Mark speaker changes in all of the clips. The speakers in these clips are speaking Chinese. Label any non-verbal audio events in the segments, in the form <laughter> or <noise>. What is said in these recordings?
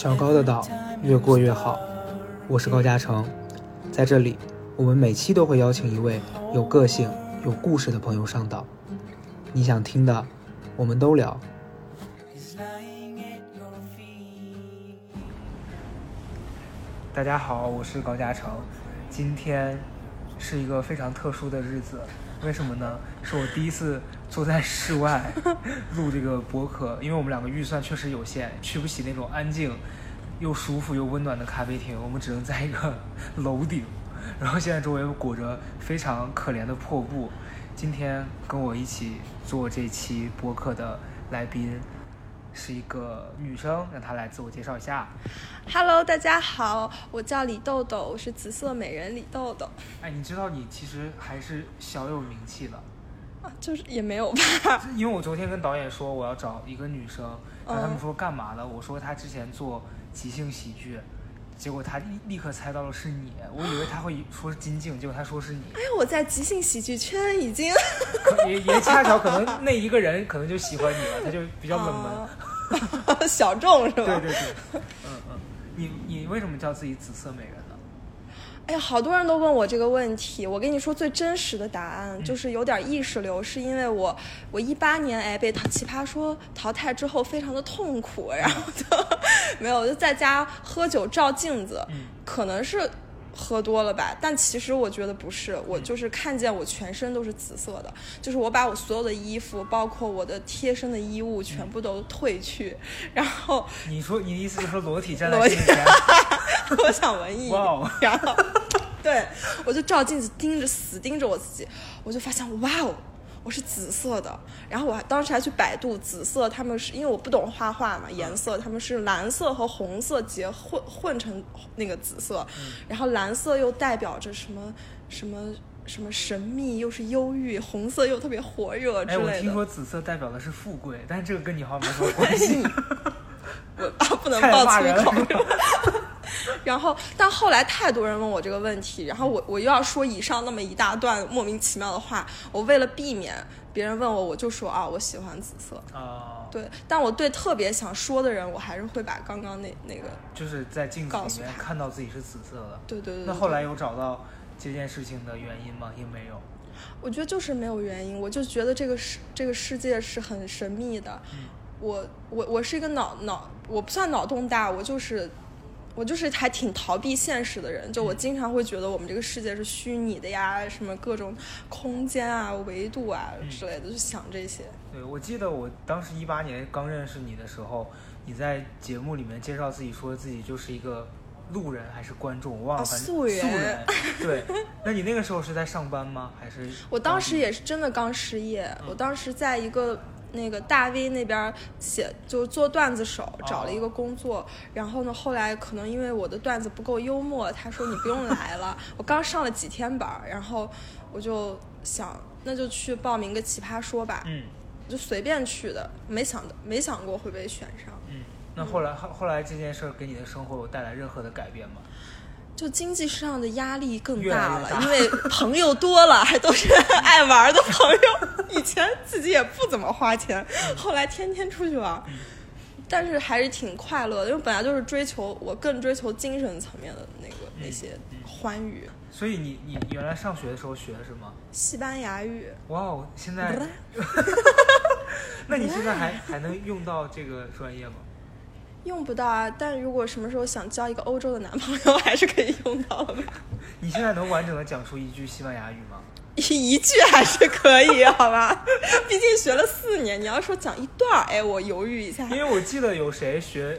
Speaker 1: 小高的岛越过越好，我是高嘉诚，在这里，我们每期都会邀请一位有个性、有故事的朋友上岛，你想听的，我们都聊。大家好，我是高嘉诚，今天是一个非常特殊的日子，为什么呢？是我第一次坐在室外 <laughs> 录这个播客，因为我们两个预算确实有限，去不起那种安静又舒服又温暖的咖啡厅，我们只能在一个楼顶，然后现在周围裹着非常可怜的破布。今天跟我一起做这期播客的来宾是一个女生，让她来自我介绍一下。
Speaker 2: Hello，大家好，我叫李豆豆，我是紫色美人李豆豆。
Speaker 1: 哎，你知道你其实还是小有名气的，
Speaker 2: 啊，就是也没有吧，<laughs>
Speaker 1: 因为我昨天跟导演说我要找一个女生，然后他们
Speaker 2: 嗯
Speaker 1: 说干嘛的？我说她之前做即兴喜剧，结果他立立刻猜到了是你，我以为他会说是金靖，结果他说是你，<gasps>
Speaker 2: 哎，我在即兴喜剧圈已经
Speaker 1: 可也也恰巧可能 <laughs> 那一个人可能就喜欢你了，他就比较冷门。
Speaker 2: 哦 <laughs> 小众是吧？
Speaker 1: 对对对，嗯嗯，你你为什么叫自己紫色美人呢？
Speaker 2: 哎呀，好多人都问我这个问题，我跟你说最真实的答案就是有点意识流，是因为我我一八年哎被奇葩说淘汰之后非常的痛苦，然后就 <laughs> 没有就在家喝酒照镜子，
Speaker 1: 嗯
Speaker 2: 可能是。喝多了吧？但其实我觉得不是，我就是看见我全身都是紫色的，就是我把我所有的衣服，包括我的贴身的衣物，全部都褪去，然后
Speaker 1: 你说你的意思就是说裸体站在
Speaker 2: 裸体
Speaker 1: 镜前？<laughs>
Speaker 2: 我想文艺一点，<laughs> 然后对我就照镜子盯着死盯着我自己，我就发现哇哦。我是紫色的，然后我还当时还去百度紫色，他们是因为我不懂画画嘛，颜色他们是蓝色和红色结混混成那个紫色，然后蓝色又代表着什么什么什么神秘，又是忧郁，红色又特别火热之
Speaker 1: 哎，我
Speaker 2: 类的。
Speaker 1: 听说紫色代表的是富贵，但是这个跟你好像没什么关系。<laughs>
Speaker 2: 我啊不能
Speaker 1: 太
Speaker 2: 爆粗口。然后，但后来太多人问我这个问题，然后我我又要说以上那么一大段莫名其妙的话，我为了避免别人问我，我就说啊，我喜欢紫色。
Speaker 1: 啊、
Speaker 2: 对，但我对特别想说的人，我还是会把刚刚那那个，
Speaker 1: 就是在镜子里面看到自己是紫色的。
Speaker 2: 对对对对
Speaker 1: 那后来有找到这件事情的原因吗？也没有。
Speaker 2: 我觉得就是没有原因，我就觉得这个世这个世界是很神秘的。我我我是一个脑脑，我不算脑洞大，我就是我就是还挺逃避现实的人。就我经常会觉得我们这个世界是虚拟的呀，什么各种空间啊、维度啊之类的，就想这些。
Speaker 1: 对，我记得我当时一八年刚认识你的时候，你在节目里面介绍自己说自己就是一个路人还是观众，我忘了，
Speaker 2: 哦
Speaker 1: 反正
Speaker 2: 素人
Speaker 1: 素人。<laughs> 对，那你那个时候是在上班吗？还是
Speaker 2: 我当时也是真的刚失业，我当时在一个那个大 V 那边写，就做段子手，找了一个工作。然后呢，后来可能因为我的段子不够幽默，他说你不用来了。我刚上了几天班，然后我就想，那就去报名个奇葩说吧，
Speaker 1: 嗯
Speaker 2: 就随便去的，没想到没想过会被选上。
Speaker 1: 嗯。那后来后后来这件事给你的生活有带来任何的改变吗？
Speaker 2: 就经济上的压力更大了，因为朋友多了，还都是 <laughs> 爱玩的朋友。以前自己也不怎么花钱，后来天天出去玩，但是还是挺快乐的，因为本来就是追求我更追求精神层面的那个那些欢愉。
Speaker 1: 所以你你原来上学的时候学的什么？
Speaker 2: 西班牙语，
Speaker 1: 哇哦，现在，<laughs> <laughs> 那你现在还还能用到这个专业吗？
Speaker 2: 用不到啊，但如果什么时候想交一个欧洲的男朋友，还是可以用到的。<laughs>
Speaker 1: 你现在能完整的讲出一句西班牙语吗？
Speaker 2: 一句还是可以，好吧？<laughs> 毕竟学了四年，你要说讲一段儿，哎，我犹豫一下。
Speaker 1: 因为我记得有谁学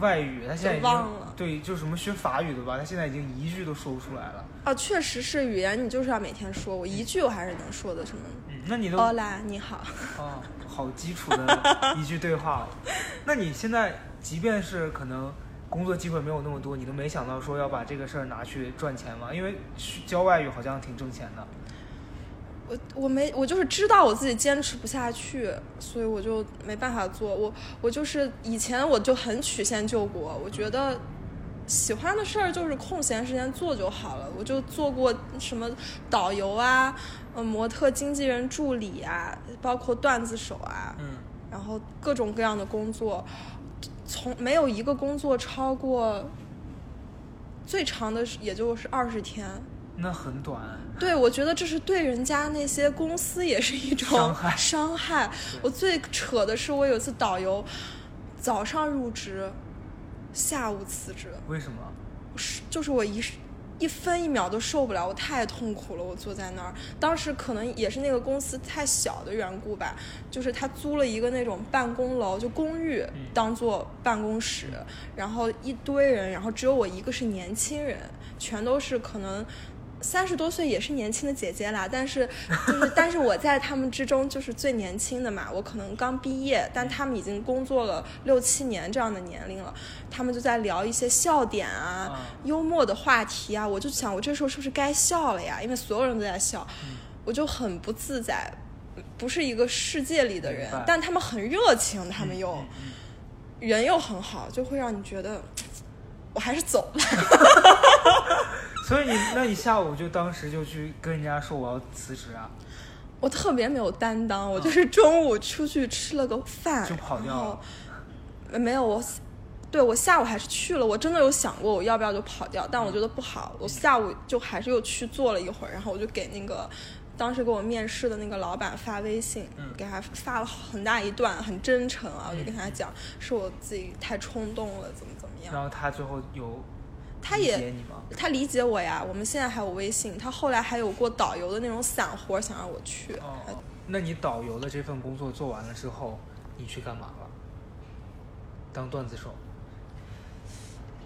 Speaker 1: 外语，他现在已经
Speaker 2: 忘了
Speaker 1: 对，就什么学法语的吧，他现在已经一句都说不出来了。
Speaker 2: 啊，确实是语言，你就是要每天说。我一句我还是能说的，什么
Speaker 1: 嗯，那你都
Speaker 2: 欧啦，你好。
Speaker 1: 哦，好基础的一句对话。<laughs> 那你现在即便是可能工作机会没有那么多，你都没想到说要把这个事儿拿去赚钱嘛？因为去教外语好像挺挣钱的。
Speaker 2: 我我没我就是知道我自己坚持不下去，所以我就没办法做。我我就是以前我就很曲线救国，我觉得喜欢的事儿就是空闲时间做就好了。我就做过什么导游啊，呃，模特、经纪人助理啊，包括段子手啊，
Speaker 1: 嗯，
Speaker 2: 然后各种各样的工作。从没有一个工作超过最长的也就是二十天。
Speaker 1: 那很短。
Speaker 2: 对，我觉得这是对人家那些公司也是一种
Speaker 1: 伤害
Speaker 2: 伤害我最扯的是，我有一次导游早上入职，下午辞职，
Speaker 1: 为什么？
Speaker 2: 是就是我一一分一秒都受不了，我太痛苦了。我坐在那儿，当时可能也是那个公司太小的缘故吧，就是他租了一个那种办公楼，就公寓当做办公室，然后一堆人，然后只有我一个是年轻人，全都是可能。三十多岁也是年轻的姐姐啦，但是就是，但是我在他们之中就是最年轻的嘛。我可能刚毕业，但他们已经工作了六七年这样的年龄了。他们就在聊一些笑点啊、幽默的话题啊。我就想，我这时候是不是该笑了呀？因为所有人都在笑，我就很不自在，不是一个世界里的人。但他们很热情，他们又人又很好，就会让你觉得我还是走吧。<laughs>
Speaker 1: 所以你，那你下午就当时就去跟人家说我要辞职啊？
Speaker 2: 我特别没有担当，我就是中午出去吃了个饭
Speaker 1: 就跑掉了。
Speaker 2: 没有我，对我下午还是去了。我真的有想过我要不要就跑掉，但我觉得不好。我下午就还是又去做了一会儿，然后我就给那个当时给我面试的那个老板发微信，给他发了很大一段，很真诚啊，我就跟他讲是我自己太冲动了，怎么怎么样。
Speaker 1: 然后他最后有。
Speaker 2: 他也，他理解我呀。我们现在还有微信。他后来还有过导游的那种散活，想让我去。
Speaker 1: 哦，那你导游的这份工作做完了之后，你去干嘛了？当段子手。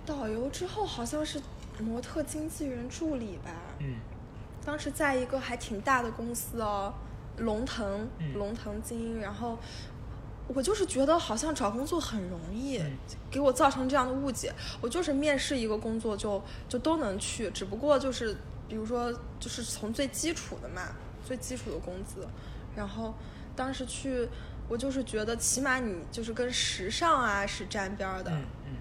Speaker 2: 导游之后好像是模特经纪人助理吧。
Speaker 1: 嗯。
Speaker 2: 当时在一个还挺大的公司哦，龙腾，龙腾精英，然后。我就是觉得好像找工作很容易，给我造成这样的误解。我就是面试一个工作就就都能去，只不过就是比如说就是从最基础的嘛，最基础的工资。然后当时去，我就是觉得起码你就是跟时尚啊是沾边的，
Speaker 1: 嗯嗯。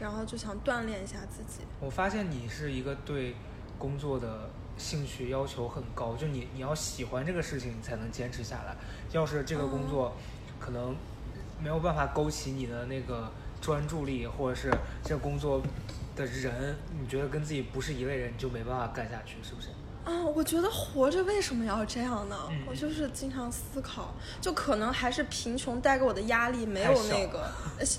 Speaker 2: 然后就想锻炼一下自己。
Speaker 1: 我发现你是一个对工作的兴趣要求很高，就你你要喜欢这个事情，你才能坚持下来。要是这个工作。可能没有办法勾起你的那个专注力，或者是这个工作的人，你觉得跟自己不是一类人，你就没办法干下去，是不是？
Speaker 2: 啊，我觉得活着为什么要这样呢？我就是经常思考，就可能还是贫穷带给我的压力没有那个，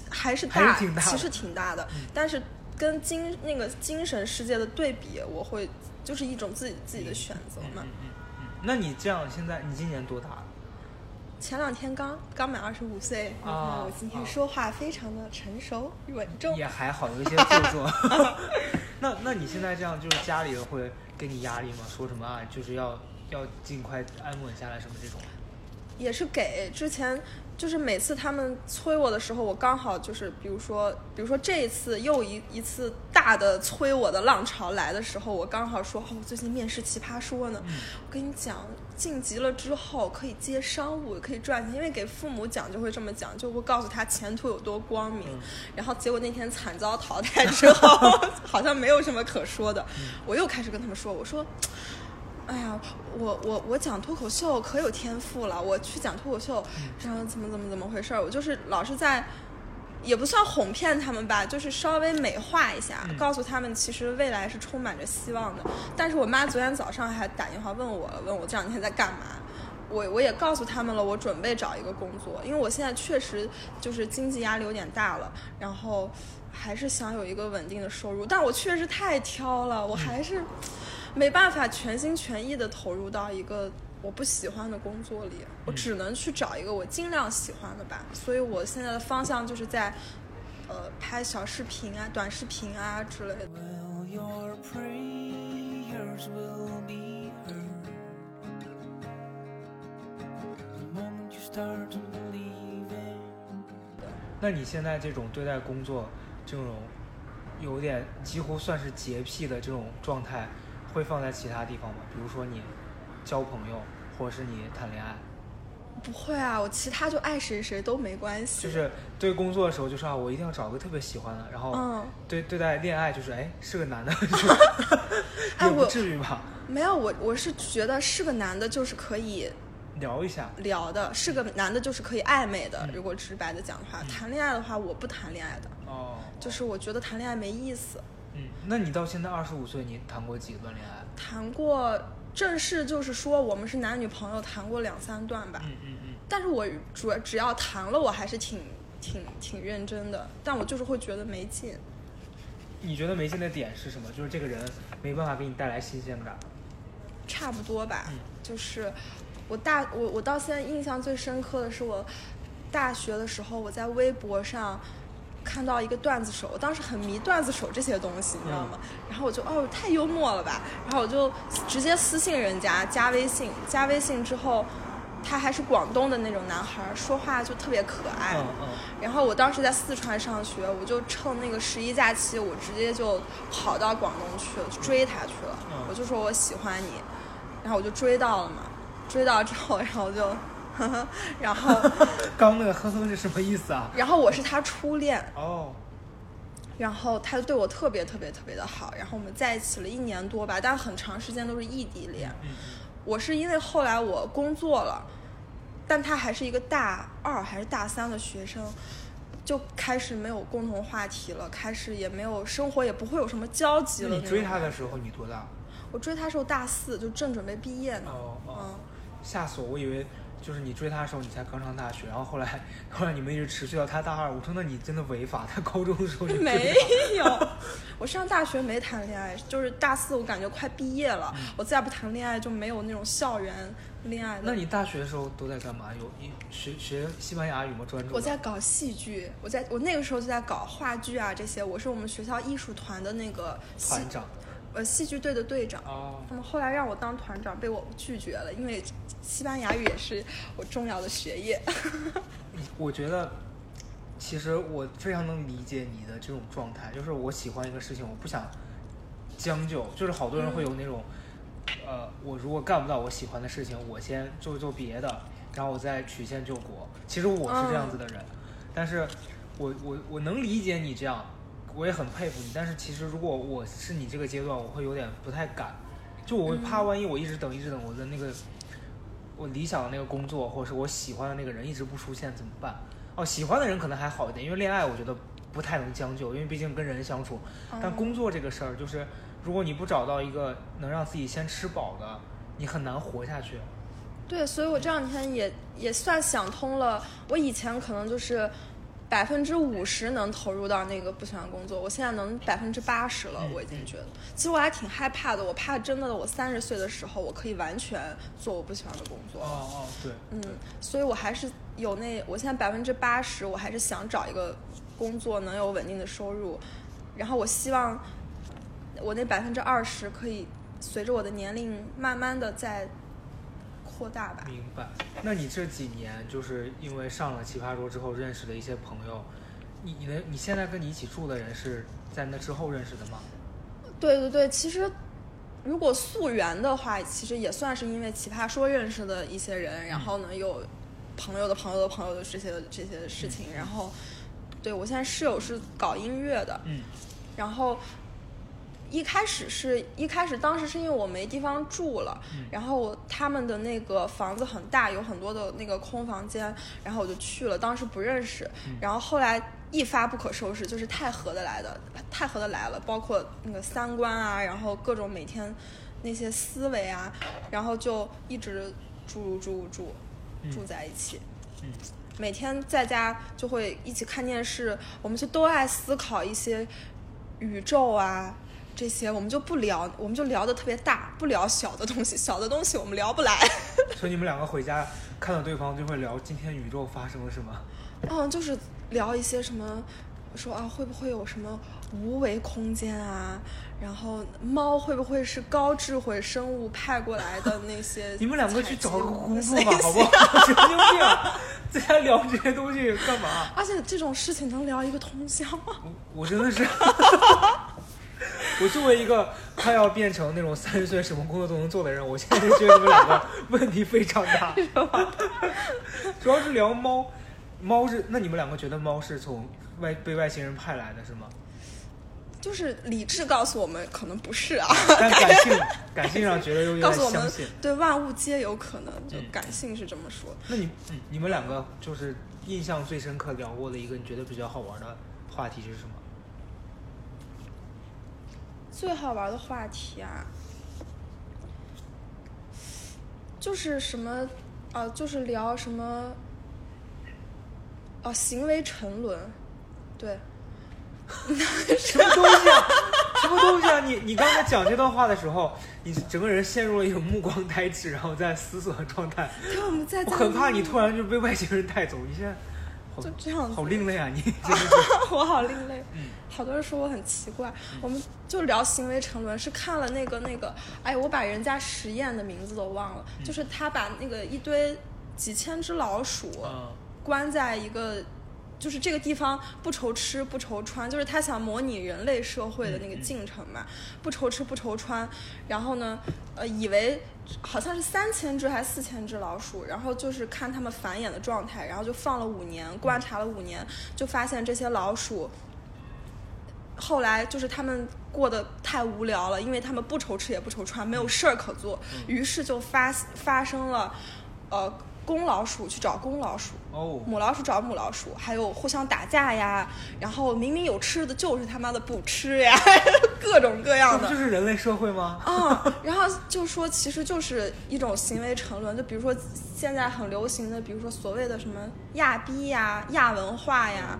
Speaker 2: 还是大，其实挺大的。但是跟精那个精神世界的对比，我会就是一种自己自己的选择嘛。
Speaker 1: 嗯嗯嗯。那你这样，现在你今年多大？
Speaker 2: 前两天刚刚满二十五岁，
Speaker 1: 啊，
Speaker 2: 我今天说话非常的成熟稳重，
Speaker 1: 也还好，有一些做作。<laughs> <laughs> 那那你现在这样，就是家里人会给你压力吗？说什么啊？就是要要尽快安稳下来什么这种？
Speaker 2: 也是给之前。就是每次他们催我的时候，我刚好就是，比如说，比如说这一次又一一次大的催我的浪潮来的时候，我刚好说，哦，我最近面试奇葩说呢。我跟你讲，晋级了之后可以接商务，可以赚钱，因为给父母讲就会这么讲，就会告诉他前途有多光明。然后结果那天惨遭淘汰之后，<laughs> 好像没有什么可说的。我又开始跟他们说，我说。哎呀，我我我讲脱口秀可有天赋了，我去讲脱口秀，然后怎么怎么怎么回事儿？我就是老是在，也不算哄骗他们吧，就是稍微美化一下，告诉他们其实未来是充满着希望的。但是我妈昨天早上还打电话问我，问我这两天在干嘛？我我也告诉他们了，我准备找一个工作，因为我现在确实就是经济压力有点大了，然后还是想有一个稳定的收入。但我确实太挑了，我还是。没办法全心全意的投入到一个我不喜欢的工作里，我只能去找一个我尽量喜欢的吧。所以我现在的方向就是在，呃，拍小视频啊、短视频啊之类的。
Speaker 1: 那你现在这种对待工作这种有点几乎算是洁癖的这种状态？会放在其他地方吗？比如说你交朋友，或者是你谈恋爱？
Speaker 2: 不会啊，我其他就爱谁谁都没关系。
Speaker 1: 就是对工作的时候，就是啊，我一定要找个特别喜欢的。然后对对待恋爱，就是哎，是个男的，<laughs> 也不至于吧？
Speaker 2: 没有，我我是觉得是个男的，就是可以
Speaker 1: 聊一下。
Speaker 2: 聊的，是个男的，就是可以暧昧的。
Speaker 1: 嗯
Speaker 2: 如果直白的讲的话，谈恋爱的话，我不谈恋爱的，
Speaker 1: 哦，
Speaker 2: 就是我觉得谈恋爱没意思。
Speaker 1: 嗯，那你到现在二十五岁，你谈过几段恋爱？
Speaker 2: 谈过正式就是说我们是男女朋友，谈过两三段吧。
Speaker 1: 嗯嗯嗯。
Speaker 2: 但是我主要只要谈了，我还是挺挺挺认真的，但我就是会觉得没劲。
Speaker 1: 你觉得没劲的点是什么？就是这个人没办法给你带来新鲜感。
Speaker 2: 差不多吧，
Speaker 1: 嗯
Speaker 2: 就是我大我我到现在印象最深刻的是我大学的时候，我在微博上看到一个段子手，我当时很迷段子手这些东西，你知道吗？然后我就哦太幽默了吧，然后我就直接私信人家加微信，加微信之后。他还是广东的那种男孩，说话就特别可爱。
Speaker 1: 嗯嗯。
Speaker 2: 然后我当时在四川上学，我就趁那个十一假期，我直接就跑到广东去了，去追他去了。
Speaker 1: 嗯
Speaker 2: 我就说我喜欢你，然后我就追到了嘛。追到之后，然后就，<laughs> 然后，<laughs>
Speaker 1: 刚那个呵呵是什么意思啊？
Speaker 2: 然后我是他初恋，
Speaker 1: 哦，
Speaker 2: 然后他就对我特别特别特别的好，然后我们在一起了一年多吧，但很长时间都是异地恋。
Speaker 1: 嗯
Speaker 2: 我是因为后来我工作了，但他还是一个大二还是大三的学生，就开始没有共同话题了，开始也没有生活，也不会有什么交集了。
Speaker 1: 你追他的时候你多大？
Speaker 2: 我追他时候大四，就正准备毕业呢。
Speaker 1: 哦哦
Speaker 2: 嗯，
Speaker 1: 吓死我！我以为就是你追他的时候你才刚上大学，然后后来后来你们一直持续到他大二。我说那你真的违法，他高中的时候就
Speaker 2: 没有，<laughs> 我上大学没谈恋爱，就是大四我感觉快毕业了，我再不谈恋爱就没有那种校园恋爱。
Speaker 1: 那你大学的时候都在干嘛？有一学学西班牙语吗？专注？
Speaker 2: 我在搞戏剧，我在我那个时候就在搞话剧啊这些，我是我们学校艺术团的那个
Speaker 1: 团长。
Speaker 2: 呃戏剧队的队长。
Speaker 1: 哦，
Speaker 2: 那么后来让我当团长，被我拒绝了，因为西班牙语也是我重要的学业。<laughs>
Speaker 1: 我觉得，其实我非常能理解你的这种状态，就是我喜欢一个事情，我不想将就，就是好多人会有那种，呃，我如果干不到我喜欢的事情，我先做做别的，然后我再曲线救国。其实我是这样子的人，但是我我我能理解你这样，我也很佩服你。但是其实如果我是你这个阶段，我会有点不太敢，就我会怕万一我一直等一直等我的那个。我理想的那个工作，或者是我喜欢的那个人一直不出现怎么办？哦，喜欢的人可能还好一点，因为恋爱我觉得不太能将就，因为毕竟跟人相处。但工作这个事儿，就是如果你不找到一个能让自己先吃饱的，你很难活下去。
Speaker 2: 对，所以我这两天也也算想通了。我以前可能就是百分之五十能投入到那个不喜欢的工作，我现在能百分之八十了。我已经觉得，其实我还挺害怕的。我怕真的，我三十岁的时候，我可以完全做我不喜欢的工作。
Speaker 1: 哦哦，对，
Speaker 2: 嗯，所以我还是有那，我现在百分之八十，我还是想找一个工作能有稳定的收入，然后我希望我那百分之二十可以随着我的年龄慢慢的在扩大吧。
Speaker 1: 明白。那你这几年就是因为上了奇葩说之后认识的一些朋友，你你的你现在跟你一起住的人是在那之后认识的吗？
Speaker 2: 对对对，其实如果溯源的话，其实也算是因为奇葩说认识的一些人，然后呢有朋友的朋友的朋友的这些这些事情，然后对我现在室友是搞音乐的，
Speaker 1: 嗯
Speaker 2: 然后一开始是一开始当时是因为我没地方住了，然后他们的那个房子很大，有很多的那个空房间，然后我就去了，当时不认识，然后后来一发不可收拾，就是太合得来的，太合得来了，包括那个三观啊，然后各种每天那些思维啊，然后就一直住住住住在一起。
Speaker 1: 嗯
Speaker 2: 每天在家就会一起看电视，我们就都爱思考一些宇宙啊这些，我们就不聊，我们就聊的特别大，不聊小的东西，小的东西我们聊不来。<laughs>
Speaker 1: 所以你们两个回家看到对方就会聊今天宇宙发生了什么？
Speaker 2: 嗯，就是聊一些什么，说啊会不会有什么无为空间啊？然后猫会不会是高智慧生物派过来的那些？<laughs>
Speaker 1: 你们两个去找个工作吧，<laughs> 好不好？神经病啊，在家聊这些东西干嘛？
Speaker 2: 而且这种事情能聊一个通宵吗？
Speaker 1: 我我真的是，我作为一个快要变成那种三十岁什么工作都能做的人，我现在就觉得你们两个 <laughs> 问题非常大。主要是聊猫，猫是那你们两个觉得猫是从外被外星人派来的是吗？
Speaker 2: 就是理智告诉我们可能不是啊，
Speaker 1: 但 <laughs> 感性感性上觉得又有
Speaker 2: 告诉我们
Speaker 1: 点相信。
Speaker 2: 对万物皆有可能，就
Speaker 1: 嗯
Speaker 2: 感性是这么说。
Speaker 1: 那你嗯你们两个就是印象最深刻聊过的一个你觉得比较好玩的话题是什么？
Speaker 2: 最好玩的话题啊，就是什么，啊，就是聊什么，哦、行为沉沦，对，<laughs>
Speaker 1: 什么东西啊？什么东西啊？你你刚才讲这段话的时候，你整个人陷入了一种目光呆滞，然后在思索的状态。
Speaker 2: 对，我们在
Speaker 1: 我很怕你突然就被外星人带走，你现在好
Speaker 2: 就这样子。
Speaker 1: 好另类啊！你。<laughs>
Speaker 2: 我好另类，
Speaker 1: 嗯。
Speaker 2: 好多人说我很奇怪。我们就聊行为沉沦，是看了那个那个，哎，我把人家实验的名字都忘了，
Speaker 1: 嗯。
Speaker 2: 就是他把那个一堆几千只老鼠，
Speaker 1: 嗯。
Speaker 2: 关在一个，就是这个地方不愁吃不愁穿，就是他想模拟人类社会的那个进程嘛，不愁吃不愁穿，然后呢，呃，以为好像是三千只还是四千只老鼠，然后就是看它们繁衍的状态，然后就放了五年，观察了五年，就发现这些老鼠。后来就是他们过得太无聊了，因为他们不愁吃也不愁穿，没有事儿可做，于是就发发生了，呃，公老鼠去找公老鼠，
Speaker 1: 哦，
Speaker 2: 母老鼠找母老鼠，还有互相打架呀，然后明明有吃的，就是他妈的不吃呀，<laughs> 各种各样的
Speaker 1: 不就。是人类社会吗？
Speaker 2: 啊、然后就说其实就是一种行为沉沦，就比如说现在很流行的，比如说所谓的什么亚逼呀、亚文化呀，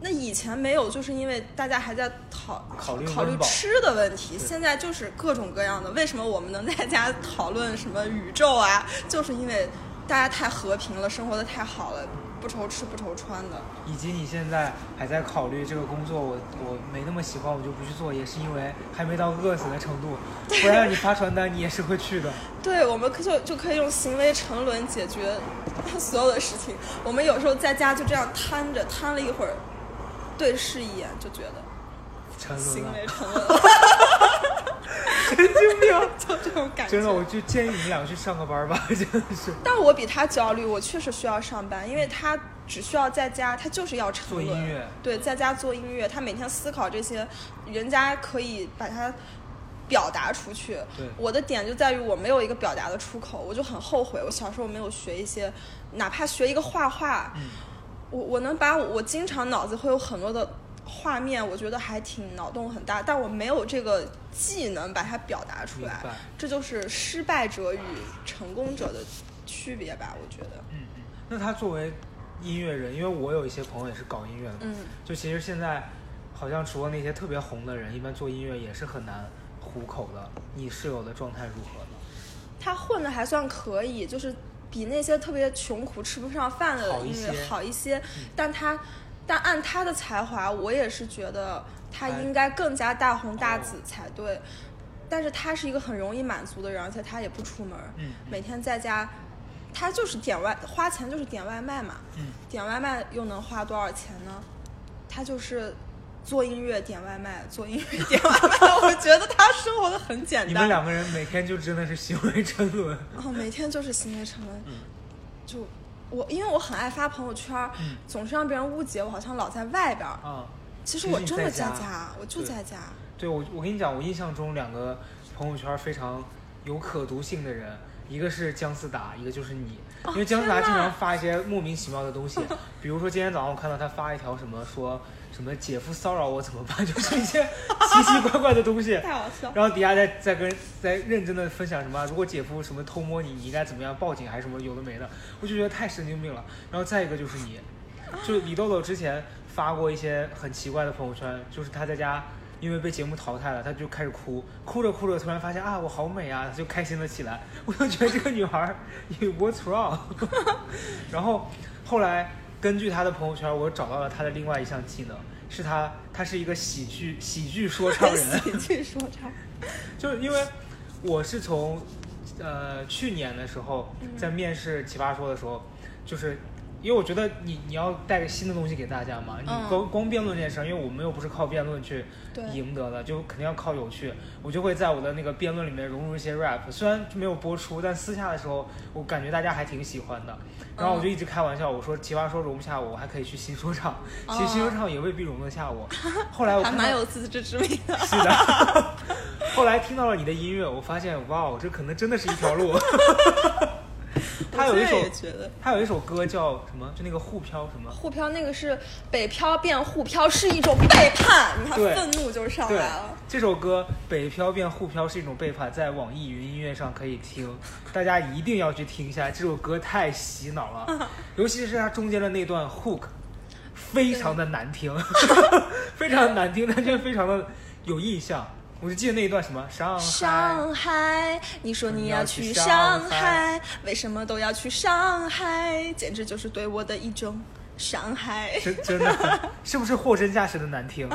Speaker 2: 那以前没有，就是因为大家还在讨
Speaker 1: 考虑
Speaker 2: 考虑吃的问题，现在就是各种各样的。为什么我们能在家讨论什么宇宙啊？就是因为大家太和平了，生活的太好了，不愁吃不愁穿的。
Speaker 1: 以及你现在还在考虑这个工作，我我没那么喜欢，我就不去做，也是因为还没到饿死的程度，不然让你发传单，你也是会去的。<laughs>
Speaker 2: 对，我们可就就可以用行为沉沦解决 <laughs> 所有的事情。我们有时候在家就这样瘫着，瘫了一会儿，对视一眼就觉得
Speaker 1: 沉沦了
Speaker 2: 行为，<laughs> 沉沦了，
Speaker 1: 神经病！
Speaker 2: 就这种感觉。
Speaker 1: 真的，我就建议你们两个去上个班吧，<laughs> 真的是。
Speaker 2: 但我比他焦虑，我确实需要上班，因为他只需要在家，他就是要沉
Speaker 1: 做。音乐
Speaker 2: 对，在家做音乐，他每天思考这些，人家可以把它表达出去。
Speaker 1: 对
Speaker 2: 我的点就在于我没有一个表达的出口，我就很后悔，我小时候没有学一些，哪怕学一个画画，
Speaker 1: 嗯
Speaker 2: 我我能把我我经常脑子会有很多的画面，我觉得还挺脑洞很大，但我没有这个技能把它表达出来，这就是失败者与成功者的区别吧，我觉得。
Speaker 1: 嗯嗯。那他作为音乐人，因为我有一些朋友也是搞音乐的嘛，
Speaker 2: 嗯，
Speaker 1: 就其实现在好像除了那些特别红的人，一般做音乐也是很难糊口的。你室友的状态如何呢？
Speaker 2: 他混的还算可以，就是比那些特别穷苦吃不上饭的
Speaker 1: 好一
Speaker 2: 音乐
Speaker 1: 些
Speaker 2: 好一些。但他，但按他的才华，我也是觉得他应该更加大红大紫才对。但是他是一个很容易满足的人，而且他也不出门，
Speaker 1: 嗯
Speaker 2: 每天在家，他就是点外花钱就是点外卖嘛，
Speaker 1: 嗯
Speaker 2: 点外卖又能花多少钱呢？他就是做音乐点外卖，做音乐点外卖。<laughs> 我觉得他生活的很简单。
Speaker 1: 你们两个人每天就真的是行为沉沦。
Speaker 2: 哦，每天就是行为沉沦，
Speaker 1: 嗯
Speaker 2: 就我因为我很爱发朋友圈总是让别人误解我好像老在外边其实我真的
Speaker 1: 在家
Speaker 2: 家，我就在家。
Speaker 1: 对我我跟你讲，我印象中两个朋友圈非常有可读性的人，一个是姜思达，一个就是你。因为姜思达经常发一些莫名其妙的东西，<laughs> 比如说今天早上我看到他发一条什么说什么姐夫骚扰我怎么办，<laughs> 就是一些奇奇怪怪的东西。
Speaker 2: 太好笑。
Speaker 1: 然后底下再再跟再认真的分享什么，如果姐夫什么偷摸你，你应该怎么样报警还是什么有的没的，我就觉得太神经病了。然后再一个就是你，就李豆豆之前发过一些很奇怪的朋友圈，就是他在家因为被节目淘汰了，他就开始哭，哭着哭着突然发现啊我好美啊，他就开心了起来。<laughs> 我就觉得这个女孩 <laughs> what's wrong？然后后来根据他的朋友圈，我找到了他的另外一项技能，是他他是一个喜剧喜剧说唱人。<laughs>
Speaker 2: 喜剧说唱，<laughs>
Speaker 1: 就是因为我是从呃去年的时候
Speaker 2: 嗯
Speaker 1: 在面试奇葩说的时候，就是因为我觉得你你要带个新的东西给大家嘛，你
Speaker 2: 嗯
Speaker 1: 光光辩论这件事儿，因为我们又不是靠辩论去赢得的，就肯定要靠有趣。我就会在我的那个辩论里面融入一些 rap，虽然没有播出，但私下的时候我感觉大家还挺喜欢的。然后我就一直开玩笑，我说奇葩说容不下我，我还可以去新说唱，其实新说唱也未必容得下我。<laughs> 后来我
Speaker 2: 还蛮有自知之明的。
Speaker 1: 是的。<laughs> 后来听到了你的音乐，我发现哇，哦这可能真的是一条路。<laughs> 他有一首他有一首歌叫什么？就那个沪漂什么？
Speaker 2: 沪漂那个是北漂变沪漂是一种背叛，你看愤怒就上来了。，
Speaker 1: 这首歌《北漂变沪漂》是一种背叛，在网易云音乐上可以听，大家一定要去听一下。这首歌太洗脑了，<laughs> 尤其是它中间的那段 hook，非常的难听 <laughs> <laughs> 非常的难听，但却非常的有印象。我就记得那一段什么上海，
Speaker 2: 上海，你说你要去上海，为什么都要去上海？简直就是对我的一种伤害。
Speaker 1: 真真的 <laughs> 是不是货真价实的难听？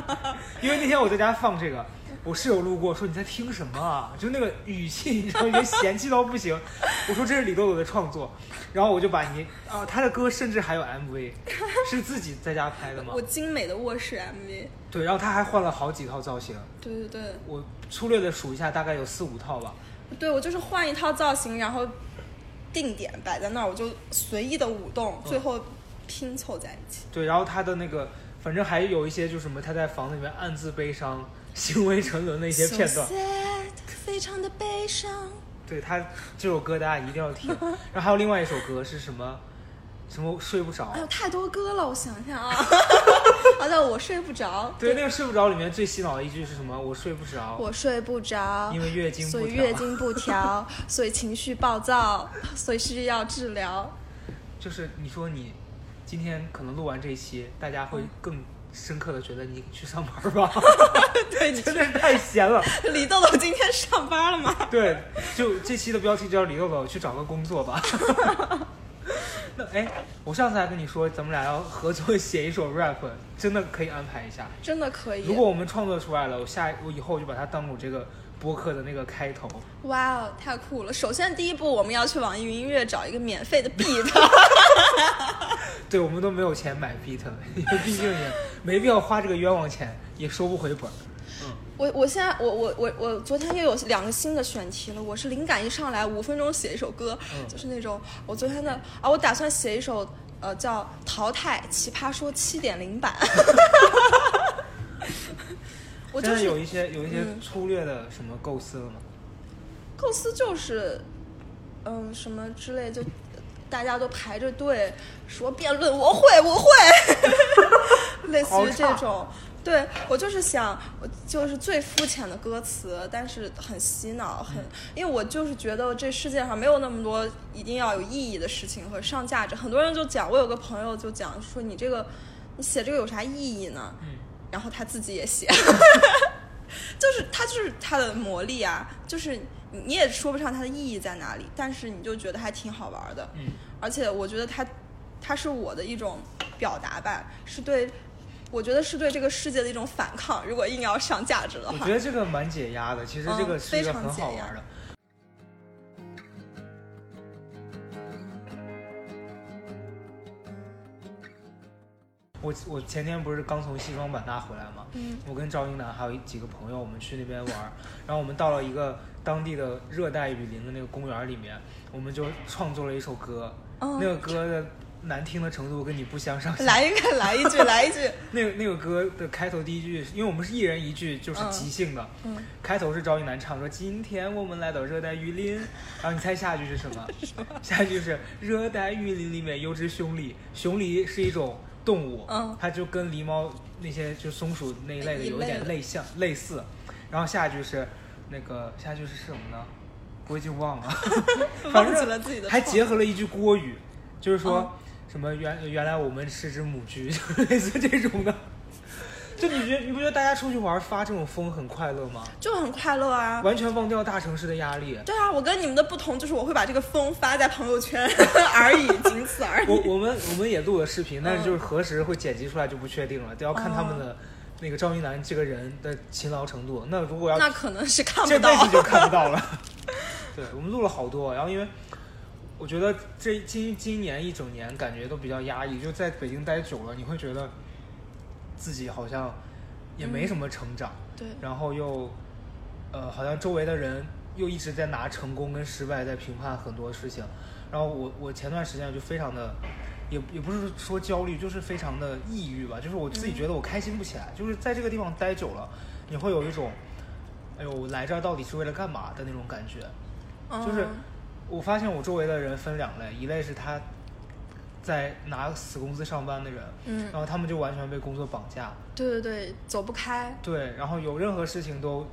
Speaker 1: 因为那天我在家放这个，我室友路过说你在听什么啊？就那个语气，<laughs> 你知道，已经嫌弃到不行。我说这是李豆豆的创作，然后我就把你啊，他的歌甚至还有 MV，<laughs> 是自己在家拍的吗
Speaker 2: 我？精美的卧室 MV，
Speaker 1: 对，然后他还换了好几套造型，
Speaker 2: 对对对
Speaker 1: 我粗略的数一下，大概有四五套吧。
Speaker 2: 对，我就是换一套造型，然后定点摆在那儿，我就随意的舞动，最后拼凑在一起。
Speaker 1: 对，然后他的那个，反正还有一些就是什么，他在房子里面暗自悲伤、行为沉沦的一些片段
Speaker 2: 非常的悲伤。
Speaker 1: 对他这首歌大家一定要听。<laughs> 然后还有另外一首歌是什么？什么睡不着
Speaker 2: 哎？呦，太多歌了，我想想啊。好 <laughs> 的，我睡不着。
Speaker 1: 对，那个睡不着里面最洗脑的一句是什么？我睡不着，
Speaker 2: 我睡不着，
Speaker 1: 因为月经不
Speaker 2: 所以月经不调，<laughs> 所以情绪暴躁，所以需要治疗。
Speaker 1: 就是你说你今天可能录完这一期，大家会更深刻的觉得你去上班吧？<laughs>
Speaker 2: 对，你
Speaker 1: 真的是太闲了。
Speaker 2: 李豆豆今天上班了吗？<laughs>
Speaker 1: 对，就这期的标题叫李豆豆去找个工作吧。<laughs> 那哎，我上次还跟你说，咱们俩要合作写一首 rap，真的可以安排一下。
Speaker 2: 真的可以。
Speaker 1: 如果我们创作出来了，我下我以后就把它当我这个播客的那个开头。
Speaker 2: 哇哦，太酷了！首先第一步，我们要去网易云音乐找一个免费的 beat。
Speaker 1: 对，我们都没有钱买 beat，因为毕竟也没必要花这个冤枉钱，也收不回本嗯。
Speaker 2: 我我现在我我我我昨天又有两个新的选题了。我是灵感一上来，五分钟写一首歌，
Speaker 1: 嗯
Speaker 2: 就是那种我昨天的啊，我打算写一首呃叫《淘汰奇葩说七点零版》。<laughs> 我就是
Speaker 1: 现在有一些有一些
Speaker 2: 嗯
Speaker 1: 粗略的什么构思了吗？
Speaker 2: 构思就是，嗯，什么之类，就大家都排着队说辩论，我会，我会，<laughs> 类似于这种。对我就是想，我就是最肤浅的歌词，但是很洗脑，很，因为我就是觉得这世界上没有那么多一定要有意义的事情和上价值。很多人就讲，我有个朋友就讲说，你这个，你写这个有啥意义呢？
Speaker 1: 嗯
Speaker 2: 然后他自己也写，<laughs> 就是他就是他的魔力啊，就是你你也说不上它的意义在哪里，但是你就觉得还挺好玩的，
Speaker 1: 嗯，
Speaker 2: 而且我觉得他他是我的一种表达吧，是对，我觉得是对这个世界的一种反抗。如果硬要上价值的话
Speaker 1: 我觉，得这个蛮解压的，其实这个
Speaker 2: 嗯
Speaker 1: 是一个
Speaker 2: 非常
Speaker 1: 很好
Speaker 2: 解压
Speaker 1: 玩的。我我前天不是刚从西双版纳回来吗？
Speaker 2: 嗯，
Speaker 1: 我跟赵英男还有几个朋友，我们去那边玩儿，然后我们到了一个当地的热带雨林的那个公园里面，我们就创作了一首歌，
Speaker 2: 哦
Speaker 1: 那个歌的难听的程度跟你不相上下。
Speaker 2: 来一个，来一句，来一句，<laughs>
Speaker 1: 那个那个歌的开头第一句，因为我们是一人一句，就是
Speaker 2: 嗯
Speaker 1: 即兴的。
Speaker 2: 嗯，
Speaker 1: 开头是赵英楠唱说：“今天我们来到热带雨林。”然后你猜下一句是什么？<laughs> 下一句是热带雨林里面有只熊狸，熊狸是一种动物，
Speaker 2: 嗯
Speaker 1: 它就跟狸猫那些就松鼠那一类的有点类像类似。然后下一句是那个下一句是什么呢？我已经忘了，<laughs> 反
Speaker 2: 忘记
Speaker 1: 正
Speaker 2: 了自己的
Speaker 1: 还结合了一句国语，就是说。
Speaker 2: 嗯
Speaker 1: 什么原原来我们是只母鸡，<laughs> 就类似这种的。就你觉得你不觉得大家出去玩发这种疯很快乐吗？
Speaker 2: 就很快乐啊。
Speaker 1: 完全忘掉大城市的压力。
Speaker 2: 对啊，我跟你们的不同就是我会把这个疯发在朋友圈 <laughs> 而已，仅此而已。
Speaker 1: 我我们我们也录了视频，但是
Speaker 2: 嗯
Speaker 1: 就是何时会剪辑出来就不确定了，得要看他们的那个赵一楠这个人的勤劳程度。那如果要
Speaker 2: 那可能是看不到
Speaker 1: 这辈。子就看不到了。<laughs> 对，我们录了好多，然后因为我觉得这今今年一整年感觉都比较压抑，就在北京待久了，你会觉得自己好像也没什么成长，
Speaker 2: 对，
Speaker 1: 然后又呃，好像周围的人又一直在拿成功跟失败在评判很多事情，然后我我前段时间就非常的。也也不是说焦虑，就是非常的抑郁吧。就是我自己觉得我开心不起来，就是在这个地方待久了，你会有一种，哎呦，我来这儿到底是为了干嘛的那种感觉。就是
Speaker 2: 嗯
Speaker 1: 我发现我周围的人分两类，一类是他在拿死工资上班的人，
Speaker 2: 嗯
Speaker 1: 然后他们就完全被工作绑架，
Speaker 2: 对对对，走不开。
Speaker 1: 对，然后有任何事情都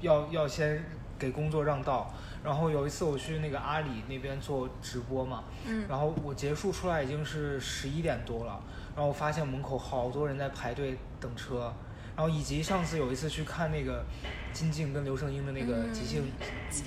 Speaker 1: 要要先给工作让道。然后有一次我去那个阿里那边做直播嘛，
Speaker 2: 嗯
Speaker 1: 然后我结束出来已经是十一点多了，然后我发现门口好多人在排队等车，然后以及上次有一次去看那个金靖跟刘胜英的那个
Speaker 2: 嗯
Speaker 1: 即兴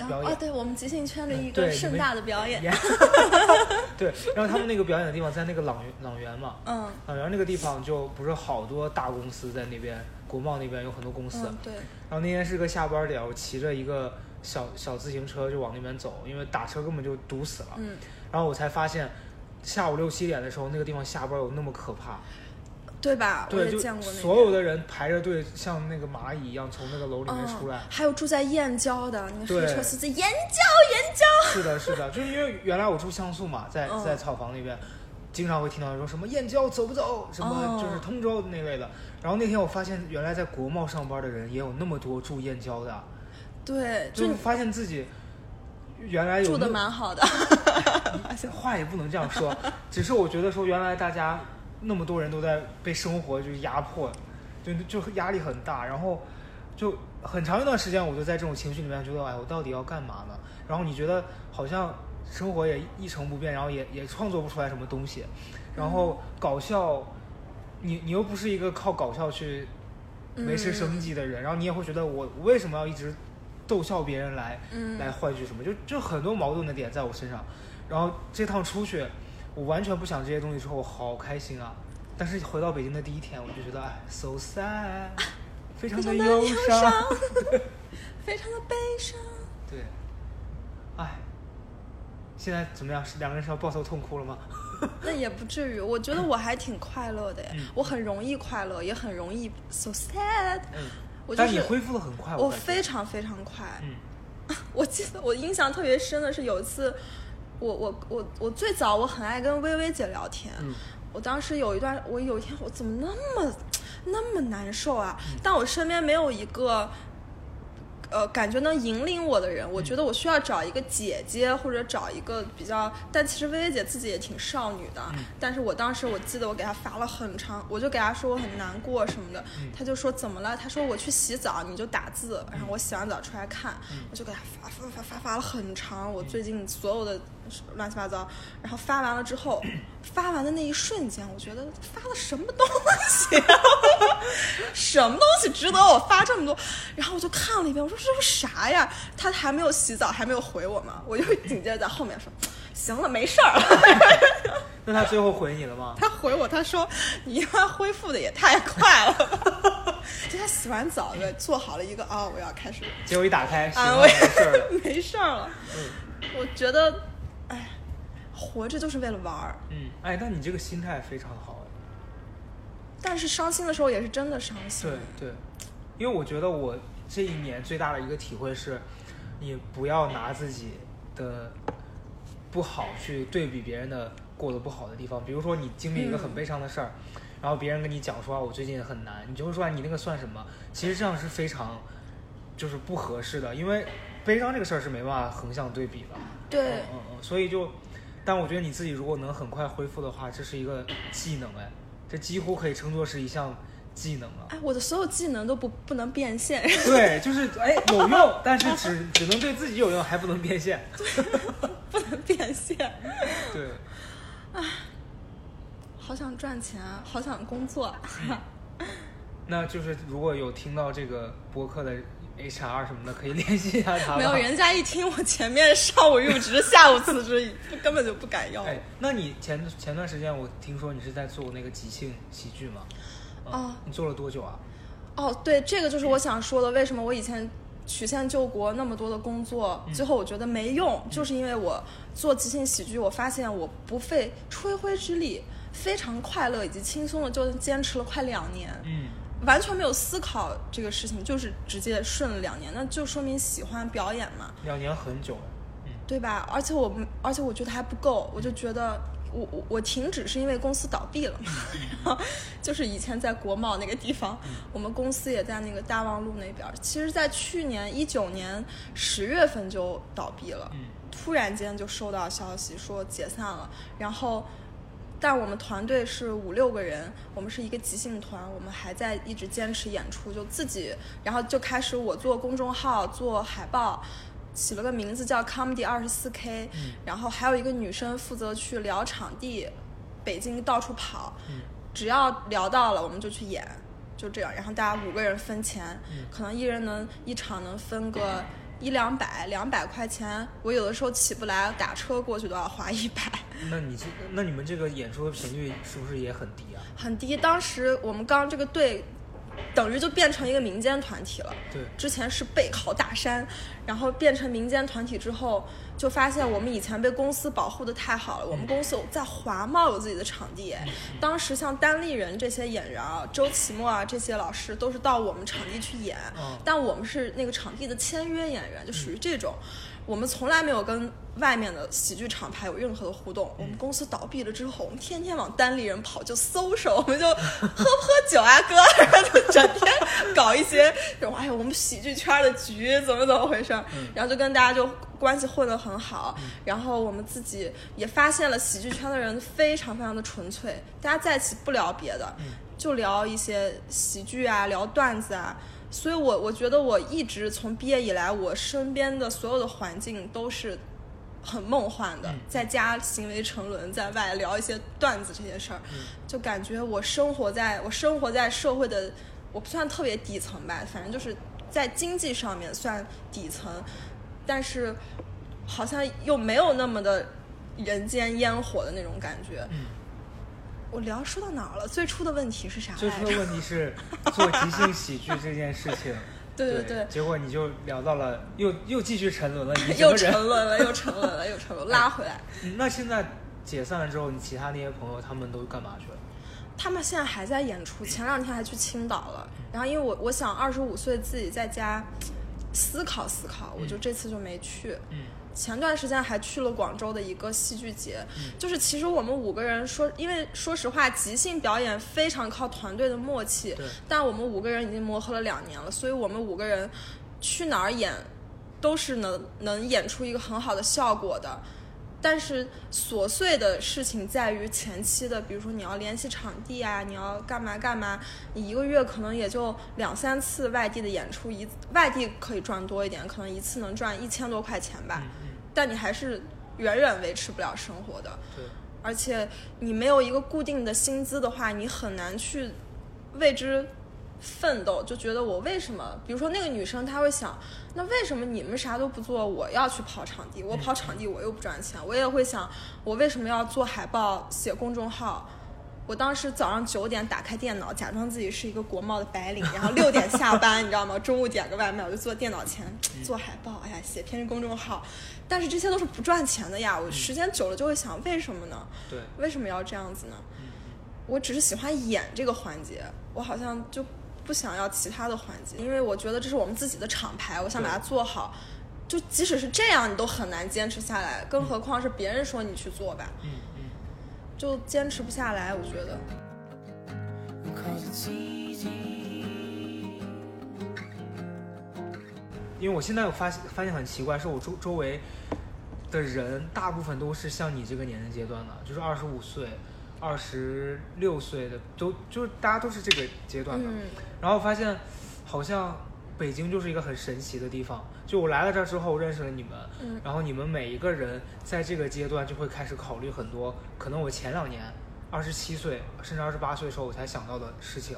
Speaker 1: 表演，
Speaker 2: 哦，对我们即兴圈的一个盛大的表演。
Speaker 1: 演 <laughs> <laughs> 对，然后他们那个表演的地方在那个朗园朗园嘛，
Speaker 2: 嗯
Speaker 1: 朗园那个地方就不是好多大公司在那边，国贸那边有很多公司，
Speaker 2: 嗯，对，
Speaker 1: 然后那天是个下班点，我骑着一个小小自行车就往那边走，因为打车根本就堵死了。
Speaker 2: 嗯，
Speaker 1: 然后我才发现，下午六七点的时候，那个地方下班有那么可怕。
Speaker 2: 对吧？我
Speaker 1: 对，就
Speaker 2: 也见过那。
Speaker 1: 所有的人排着队，像那个蚂蚁一样从那个楼里面出来。
Speaker 2: 嗯，还有住在燕郊的那个
Speaker 1: 对
Speaker 2: 黑车司机，燕郊燕郊。
Speaker 1: 是的，是的，就是因为原来我住像素嘛，在
Speaker 2: 嗯
Speaker 1: 在草房那边，经常会听到说什么燕郊走不走，什么
Speaker 2: 哦
Speaker 1: 就是通州那类的。然后那天我发现，原来在国贸上班的人也有那么多住燕郊的，
Speaker 2: 对，就
Speaker 1: 就是发现自己原来有
Speaker 2: 住的蛮好的。<laughs>
Speaker 1: 话也不能这样说，只是我觉得说原来大家那么多人都在被生活就压迫，就就压力很大，然后就很长一段时间我就在这种情绪里面觉得，哎，我到底要干嘛呢？然后你觉得好像生活也一成不变，然后也也创作不出来什么东西，然后搞笑，你你又不是一个靠搞笑去维持生计的人，然后你也会觉得我我为什么要一直逗笑别人来、
Speaker 2: 嗯
Speaker 1: 来换取什么？就就很多矛盾的点在我身上。然后这趟出去，我完全不想这些东西之后，我好开心啊！但是回到北京的第一天，我就觉得哎，so sad，<laughs> 非常的忧
Speaker 2: 忧伤 <laughs> 非常的悲伤。
Speaker 1: 对，哎，现在怎么样？是两个人是要抱头痛哭了吗？<laughs>
Speaker 2: 那也不至于，我觉得我还挺快乐的我很容易快乐，也很容易 so sad。
Speaker 1: 嗯，
Speaker 2: 我就是
Speaker 1: 但你恢复的很快，
Speaker 2: 我非常非常快。
Speaker 1: 嗯
Speaker 2: 我记得我印象特别深的是有一次，我我我我最早我很爱跟薇薇姐聊天，
Speaker 1: 嗯
Speaker 2: 我当时有一段，我有一天我怎么那么那么难受啊？
Speaker 1: 嗯
Speaker 2: 但我身边没有一个。呃，感觉能引领我的人，我觉得我需要找一个姐姐，或者找一个比较。但其实薇薇姐自己也挺少女的，
Speaker 1: 嗯
Speaker 2: 但是我当时我记得我给她发了很长，我就给她说我很难过什么的，
Speaker 1: 嗯
Speaker 2: 她就说怎么了？她说我去洗澡，你就打字，然后我洗完澡出来看，我就给她发发发发发了很长，我最近所有的乱七八糟，然后发完了之后，<clears throat> 发完的那一瞬间，我觉得发了什么东西、啊，<laughs> 什么东西值得我发这么多？然后我就看了一遍，我说这是啥呀？他还没有洗澡，还没有回我嘛，我就紧接着在后面说，行了，没事儿了。<laughs>
Speaker 1: 那他最后回你了吗？
Speaker 2: 他回我，他说你他恢复的也太快了吧。<laughs> 就他洗完澡的做好了一个啊、我要开始
Speaker 1: 结果一打开，
Speaker 2: 安慰
Speaker 1: 没事儿了。
Speaker 2: 没事儿了。
Speaker 1: 嗯
Speaker 2: 我觉得，哎，活着就是为了玩儿。
Speaker 1: 嗯，哎，但你这个心态非常好哎。
Speaker 2: 但是伤心的时候也是真的伤心。
Speaker 1: 对对，因为我觉得我这一年最大的一个体会是，你不要拿自己的不好去对比别人的过得不好的地方。比如说你经历一个很
Speaker 2: 嗯
Speaker 1: 悲伤的事儿，然后别人跟你讲说啊我最近很难，你就会说啊你那个算什么？其实这样是非常就是不合适的，因为悲伤这个事儿是没办法横向对比的。
Speaker 2: 对
Speaker 1: 嗯嗯嗯，所以就，但我觉得你自己如果能很快恢复的话，这是一个技能哎，这几乎可以称作是一项技能了。
Speaker 2: 哎，我的所有技能都不不能变现，
Speaker 1: 对，<laughs> 就是哎有用，但是只只能对自己有用，还不能变现。<laughs>
Speaker 2: 不能变现。
Speaker 1: 对，
Speaker 2: 好想赚钱啊，好想工作啊。
Speaker 1: 那就是如果有听到这个播客的 HR 什么的，可以联系一下他。
Speaker 2: 没有，人家一听我前面上午入职，下午辞职，根本就不敢要。
Speaker 1: 哎，那你前前段时间我听说你是在做那个即兴喜剧吗？嗯
Speaker 2: 哦
Speaker 1: 你做了多久啊？
Speaker 2: 哦，对，这个就是我想说的，为什么我以前曲线救国那么多的工作，最后我觉得没用，就是因为我做即兴喜剧，我发现我不费吹灰之力，非常快乐以及轻松的就坚持了快两年，
Speaker 1: 嗯
Speaker 2: 完全没有思考这个事情，就是直接顺了两年，那就说明喜欢表演嘛。
Speaker 1: 两年很久了，嗯
Speaker 2: 对吧？而且我们，而且我觉得还不够，我就觉得我我我停止是因为公司倒闭了嘛，然后 <laughs> 就是以前在国贸那个地方，我们公司也在那个大望路那边儿。其实，在去年一九年十月份就倒闭了，
Speaker 1: 嗯
Speaker 2: 突然间就收到消息说解散了，然后。但我们团队是五六个人，我们是一个即兴团，我们还在一直坚持演出，就自己，然后就开始我做公众号、做海报，起了个名字叫 Comedy 二十四 K，、然后还有一个女生负责去聊场地，北京到处跑，只要聊到了我们就去演，就这样，然后大家五个人分钱，可能一人能一场能分个一两百，两百块钱，我有的时候起不来，打车过去都要花一百。
Speaker 1: 那你这那你们这个演出的频率是不是也很低啊？
Speaker 2: 很低。当时我们刚这个队，等于就变成一个民间团体了。
Speaker 1: 对
Speaker 2: 之前是背靠大山，然后变成民间团体之后，就发现我们以前被公司保护的太好了。我们公司有在华贸有自己的场地，哎当时像单立人这些演员啊，周奇墨啊这些老师都是到我们场地去演，
Speaker 1: 嗯
Speaker 2: 但我们是那个场地的签约演员，就属于这种。我们从来没有跟外面的喜剧厂牌有任何的互动。我们公司倒闭了之后，我们天天往单立人跑，就搜手，我们就喝不喝酒啊，哥，然后就整天搞一些这种，哎呀，我们喜剧圈的局怎么怎么回事儿，然后就跟大家就关系混得很好。然后我们自己也发现了喜剧圈的人非常非常的纯粹，大家在一起不聊别的，就聊一些喜剧啊，聊段子啊。所以我我觉得我一直从毕业以来，我身边的所有的环境都是很梦幻的，在家行为沉沦，在外聊一些段子这些事儿，就感觉我生活在我生活在社会的，我不算特别底层吧，反正就是在经济上面算底层，但是好像又没有那么的人间烟火的那种感觉。
Speaker 1: 嗯
Speaker 2: 我聊说到哪儿了？最初的问题是啥？
Speaker 1: 最初的问题是做即兴喜剧这件事情，<laughs>
Speaker 2: 对
Speaker 1: 对
Speaker 2: 对
Speaker 1: 结果你就聊到了，又又继续沉沦了，你
Speaker 2: 又沉沦了，又沉沦了，又沉沦，拉回来。<laughs>
Speaker 1: 嗯那现在解散了之后，你其他那些朋友他们都干嘛去了？
Speaker 2: 他们现在还在演出，前两天还去青岛了。然后因为我我想二十五岁自己在家思考思考，我就这次就没去。
Speaker 1: 嗯
Speaker 2: 前段时间还去了广州的一个戏剧节，就是其实我们五个人说，因为说实话，即兴表演非常靠团队的默契，但我们五个人已经磨合了两年了，所以我们五个人去哪儿演都是能能演出一个很好的效果的。但是琐碎的事情在于前期的，比如说你要联系场地啊，你要干嘛干嘛，你一个月可能也就两三次外地的演出，一外地可以赚多一点，可能一次能赚一千多块钱吧，但你还是远远维持不了生活的。
Speaker 1: 对，
Speaker 2: 而且你没有一个固定的薪资的话，你很难去为之奋斗。就觉得我为什么，比如说那个女生，她会想，那为什么你们啥都不做，我要去跑场地？我跑场地我又不赚钱，我也会想，我为什么要做海报、写公众号？我当时早上九点打开电脑，假装自己是一个国贸的白领，然后六点下班，你知道吗？中午点个外卖，我就坐电脑前做海报，哎呀，写篇公众号。但是这些都是不赚钱的呀，我时间久了就会想，为什么呢？
Speaker 1: 对，
Speaker 2: 为什么要这样子呢？我只是喜欢演这个环节，我好像就不想要其他的环节，因为我觉得这是我们自己的厂牌，我想把它做好。就即使是这样，你都很难坚持下来，更何况是别人说你去做吧，
Speaker 1: 嗯嗯，
Speaker 2: 就坚持不下来。我觉得.
Speaker 1: 因为我现在有发现发现很奇怪，是我周周围的人大部分都是像你这个年龄阶段的，就是二十五岁、二十六岁的，都就是大家都是这个阶段的。
Speaker 2: 嗯，
Speaker 1: 然后发现好像北京就是一个很神奇的地方。就我来了这儿之后认识了你们，
Speaker 2: 嗯
Speaker 1: 然后你们每一个人在这个阶段就会开始考虑很多可能我前两年二十七岁甚至二十八岁的时候我才想到的事情，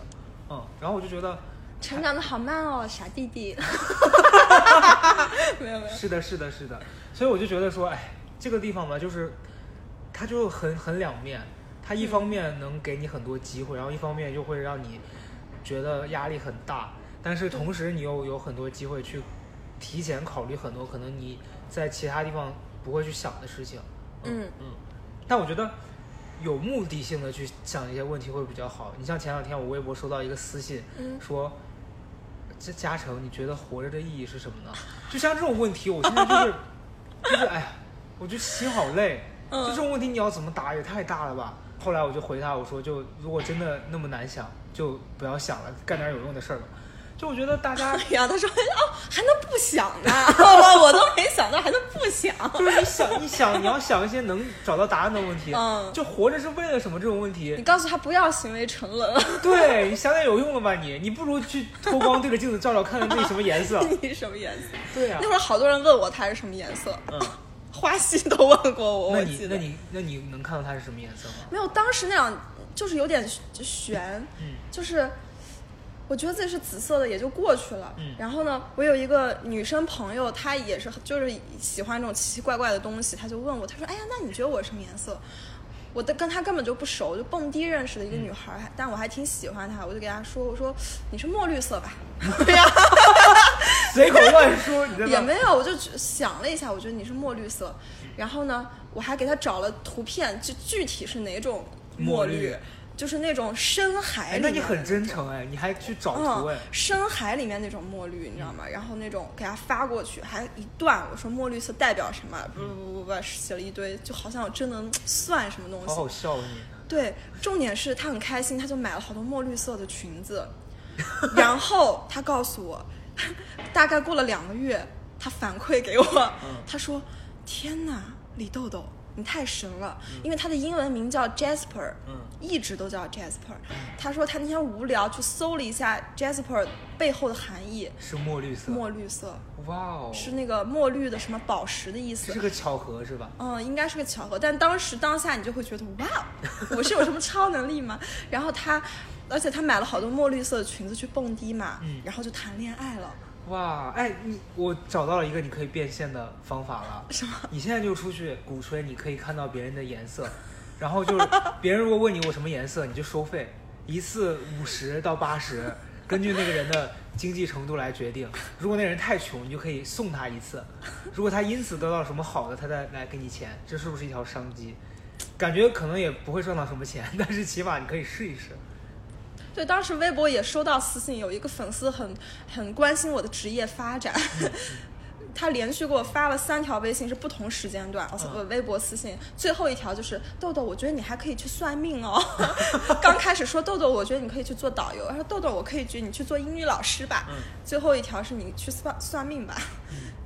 Speaker 1: 嗯，然后我就觉得
Speaker 2: 成长的好慢哦，傻弟弟。<laughs> 没有没有，
Speaker 1: 是的，是的，是的，所以我就觉得说，哎，这个地方吧，就是它就很很两面，它一方面能给你很多机会，然后一方面又会让你觉得压力很大，但是同时你又有很多机会去提前考虑很多可能你在其他地方不会去想的事情。
Speaker 2: 嗯
Speaker 1: 嗯，但我觉得有目的性的去想一些问题会比较好。你像前两天我微博收到一个私信，
Speaker 2: 嗯
Speaker 1: 说。这嘉诚，你觉得活着的意义是什么呢？就像这种问题，我现在就是，<laughs> 就是哎呀，我就心好累。
Speaker 2: 嗯
Speaker 1: 就这种问题，你要怎么答也太大了吧？后来我就回他，我说就如果真的那么难想，就不要想了，干点有用的事儿吧。就我觉得大家 <laughs>
Speaker 2: 哎呀，他说哦，还能不想呢？<laughs> 我我都没想到还能不想。
Speaker 1: 就是你想，你想，你要想一些能找到答案的问题。
Speaker 2: 嗯
Speaker 1: 就活着是为了什么这种问题你？
Speaker 2: 告诉他不要行为沉沦，
Speaker 1: 对你想点有用的吧你，你不如去脱光对着镜子照照，看看自己什么颜色。<laughs>
Speaker 2: 你什么颜色？
Speaker 1: 对呀、
Speaker 2: 那会儿好多人问我他是什么颜色，
Speaker 1: 嗯，
Speaker 2: 花溪都问过我，
Speaker 1: 那。你那你那你能看到它是什么颜色吗？
Speaker 2: 没有，当时那样就是有点悬，
Speaker 1: 嗯
Speaker 2: 就是我觉得自己是紫色的，也就过去了。
Speaker 1: 嗯
Speaker 2: 然后呢，我有一个女生朋友，她也是就是喜欢这种奇奇怪怪的东西，她就问我，她说：“哎呀，那你觉得我什么颜色？”我的跟她根本就不熟，就蹦迪认识的一个女孩儿，但我还挺喜欢她，我就给她说：“我说你是墨绿色吧？”对呀，
Speaker 1: 随口乱说，你
Speaker 2: 也没有，我就想了一下，我觉得你是墨绿色。然后呢，我还给他找了图片，就具体是哪种
Speaker 1: 墨绿
Speaker 2: 绿，就是那种深海
Speaker 1: 那你很真诚哎，你还去找图
Speaker 2: 嗯
Speaker 1: 哎，，
Speaker 2: 深海里面那种墨绿，你知道吗？然后那种给他发过去，还一段，我说墨绿色代表什么？不不不不，写了一堆，就好像我真能算什么东西。
Speaker 1: 好好笑啊你。
Speaker 2: 对，重点是他很开心，他就买了好多墨绿色的裙子，然后他告诉我，<laughs> 大概过了两个月，他反馈给我，
Speaker 1: 嗯
Speaker 2: 他说：“天哪，李豆豆，你太神了！因为他的英文名叫 Jasper，
Speaker 1: 嗯
Speaker 2: 一直都叫 Jasper。他说他那天无聊去搜了一下 Jasper 背后的含义，
Speaker 1: 是墨绿色。
Speaker 2: 墨绿色
Speaker 1: 哇哦，
Speaker 2: 是那个墨绿的什么宝石的意思
Speaker 1: 是。个巧合是吧？
Speaker 2: 嗯，应该是个巧合，但当时当下你就会觉得，哇，哦我是有什么超能力吗？然后他，而且他买了好多墨绿色的裙子去蹦迪嘛，
Speaker 1: 嗯
Speaker 2: 然后就谈恋爱了。
Speaker 1: 哇，哎，你我找到了一个你可以变现的方法了。
Speaker 2: 什么？
Speaker 1: 你现在就出去鼓吹，你可以看到别人的颜色，然后就是 <laughs> 别人如果问你我什么颜色，你就收费，一次五十到八十，根据那个人的经济程度来决定。如果那人太穷，你就可以送他一次；如果他因此得到什么好的，他再来给你钱，这是不是一条商机？感觉可能也不会赚到什么钱，但是起码你可以试一试。
Speaker 2: 对，当时微博也收到私信，有一个粉丝很很关心我的职业发展。<laughs> 他连续给我发了三条微信，是不同时间段，微博私信，最后一条就是豆豆，我觉得你还可以去算命哦。<laughs> 刚开始说豆豆，我觉得你可以去做导游，他说豆豆，我可以去你去做英语老师吧。
Speaker 1: 嗯
Speaker 2: 最后一条是你去算算命吧，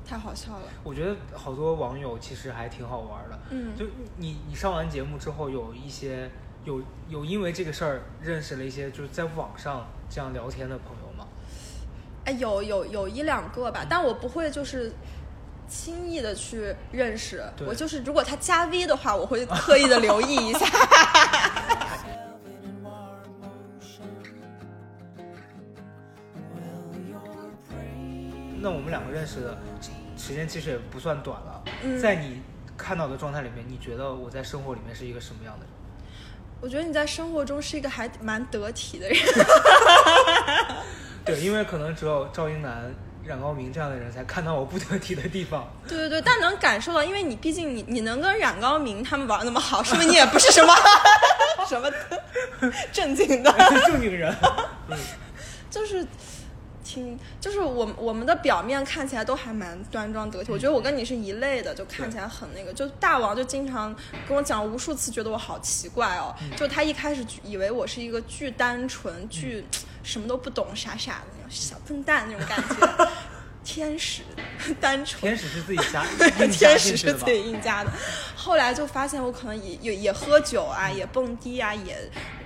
Speaker 2: 太好笑了。
Speaker 1: 我觉得好多网友其实还挺好玩的。
Speaker 2: 嗯
Speaker 1: 就你你上完节目之后，有一些有有因为这个事儿认识了一些就是在网上这样聊天的朋友吗？
Speaker 2: 哎，有有有一两个吧，但我不会就是轻易的去认识。我就是如果他加 V 的话，我会刻意的留意一下。<laughs>
Speaker 1: 那我们两个认识的时间其实也不算短了。
Speaker 2: 嗯
Speaker 1: 在你看到的状态里面，你觉得我在生活里面是一个什么样的人？
Speaker 2: 我觉得你在生活中是一个还蛮得体的人。<laughs>
Speaker 1: 对，因为可能只有赵英男、冉高明这样的人才看到我不得体的地方。
Speaker 2: 对对对，但能感受到，因为你毕竟你你能跟冉高明他们玩那么好，说明你也不是什么 <laughs> 什么正经的。<laughs>
Speaker 1: 正经人。嗯
Speaker 2: 就是挺，就是我们我们的表面看起来都还蛮端庄得体。我觉得我跟你是一类的，就看起来很那个。就大王就经常跟我讲无数次，觉得我好奇怪哦。就他一开始以为我是一个巨单纯、巨什么都不懂、傻傻的那种小笨蛋那种感觉。<laughs> 天使，单纯。
Speaker 1: 天使是自己加 <laughs> 对
Speaker 2: 天使是自？己硬加的。后来就发现我可能也也也喝酒啊，也蹦迪啊，也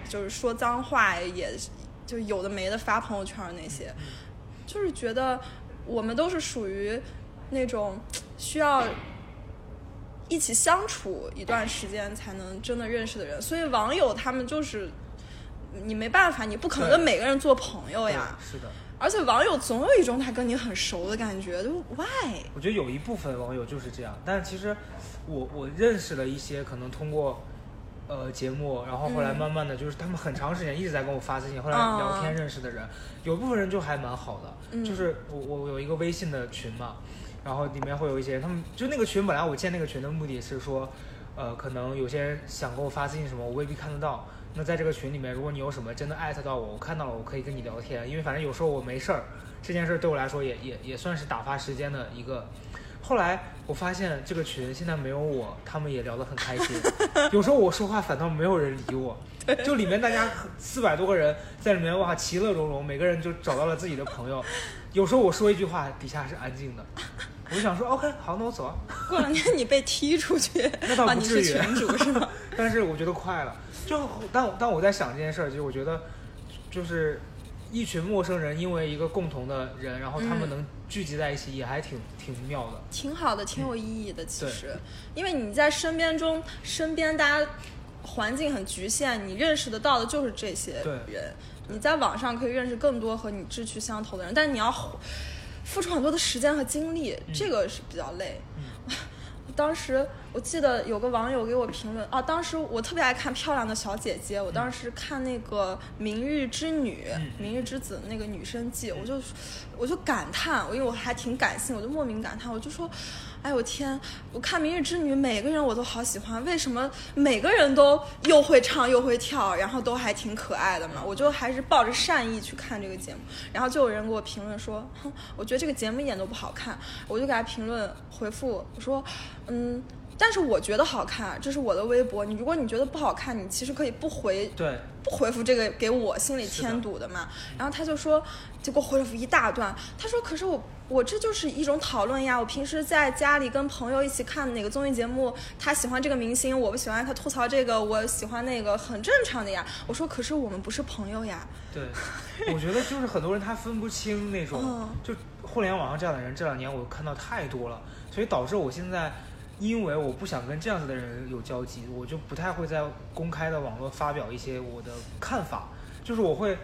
Speaker 2: 就是说脏话，也就有的没的发朋友圈那些，就是觉得我们都是属于那种需要。一起相处一段时间才能真的认识的人，所以网友他们就是你没办法，你不可能跟每个人做朋友呀。
Speaker 1: 是的。
Speaker 2: 而且网友总有一种他跟你很熟的感觉，就 why？
Speaker 1: 我觉得有一部分网友就是这样，但是其实我我认识了一些可能通过呃节目，然后后来
Speaker 2: 嗯
Speaker 1: 慢慢的就是他们很长时间一直在跟我发私信，后来
Speaker 2: 哦
Speaker 1: 聊天认识的人，有部分人就还蛮好的，
Speaker 2: 嗯
Speaker 1: 就是我我有一个微信的群嘛，然后里面会有一些人，他们就那个群本来我建那个群的目的是说，呃，可能有些人想给我发私信什么，我未必看得到。那在这个群里面，如果你有什么真的艾特到我，我看到了，我可以跟你聊天，因为反正有时候我没事儿，这件事儿对我来说也也也算是打发时间的一个。后来我发现这个群现在没有我，他们也聊得很开心。<laughs> 有时候我说话反倒没有人理我，就里面大家四百多个人在里面哇，其乐融融，每个人就找到了自己的朋友。有时候我说一句话，底下是安静的，<laughs> 我就想说 OK，好，那我走啊。
Speaker 2: 过两天你被踢出去，<laughs>
Speaker 1: 那倒不至于
Speaker 2: 是群主是吗？
Speaker 1: 但是我觉得快了，就但但我在想这件事儿，就我觉得就是一群陌生人因为一个共同的人，然后他们
Speaker 2: 嗯
Speaker 1: 能聚集在一起，也还挺挺妙的。
Speaker 2: 挺好的，挺有意义的。其实，因为你在身边中，身边大家环境很局限，你认识得到的就是这些人。你在网上可以认识更多和你志趣相投的人，但你要付付出很多的时间和精力，这个是比较累。当时我记得有个网友给我评论啊，当时我特别爱看漂亮的小姐姐，我当时看那个《明日之女》
Speaker 1: 嗯
Speaker 2: 明日之子》那个女生记，我就我就感叹，我因为我还挺感性，我就莫名感叹，我就说，哎我天，我看《明日之女》每个人我都好喜欢，为什么每个人都又会唱又会跳，然后都还挺可爱的嘛？我就还是抱着善意去看这个节目，然后就有人给我评论说，哼，我觉得这个节目一点都不好看，我就给他评论回复我说，嗯。但是我觉得好看，这是我的微博。你如果你觉得不好看，你其实可以不回
Speaker 1: 对，
Speaker 2: 不回复这个给我心里添堵的嘛。然后他就说，就给我回复一大段。他说，可是我我这就是一种讨论呀。我平时在家里跟朋友一起看哪个综艺节目，他喜欢这个明星，我不喜欢，他吐槽这个，我喜欢那个，很正常的呀。我说，可是我们不是朋友呀。
Speaker 1: 对，我觉得就是很多人他分不清那种，<laughs>
Speaker 2: 嗯
Speaker 1: 就互联网上这样的人，这两年我看到太多了，所以导致我现在，因为我不想跟这样子的人有交集，我就不太会在公开的网络发表一些我的看法，就是我会。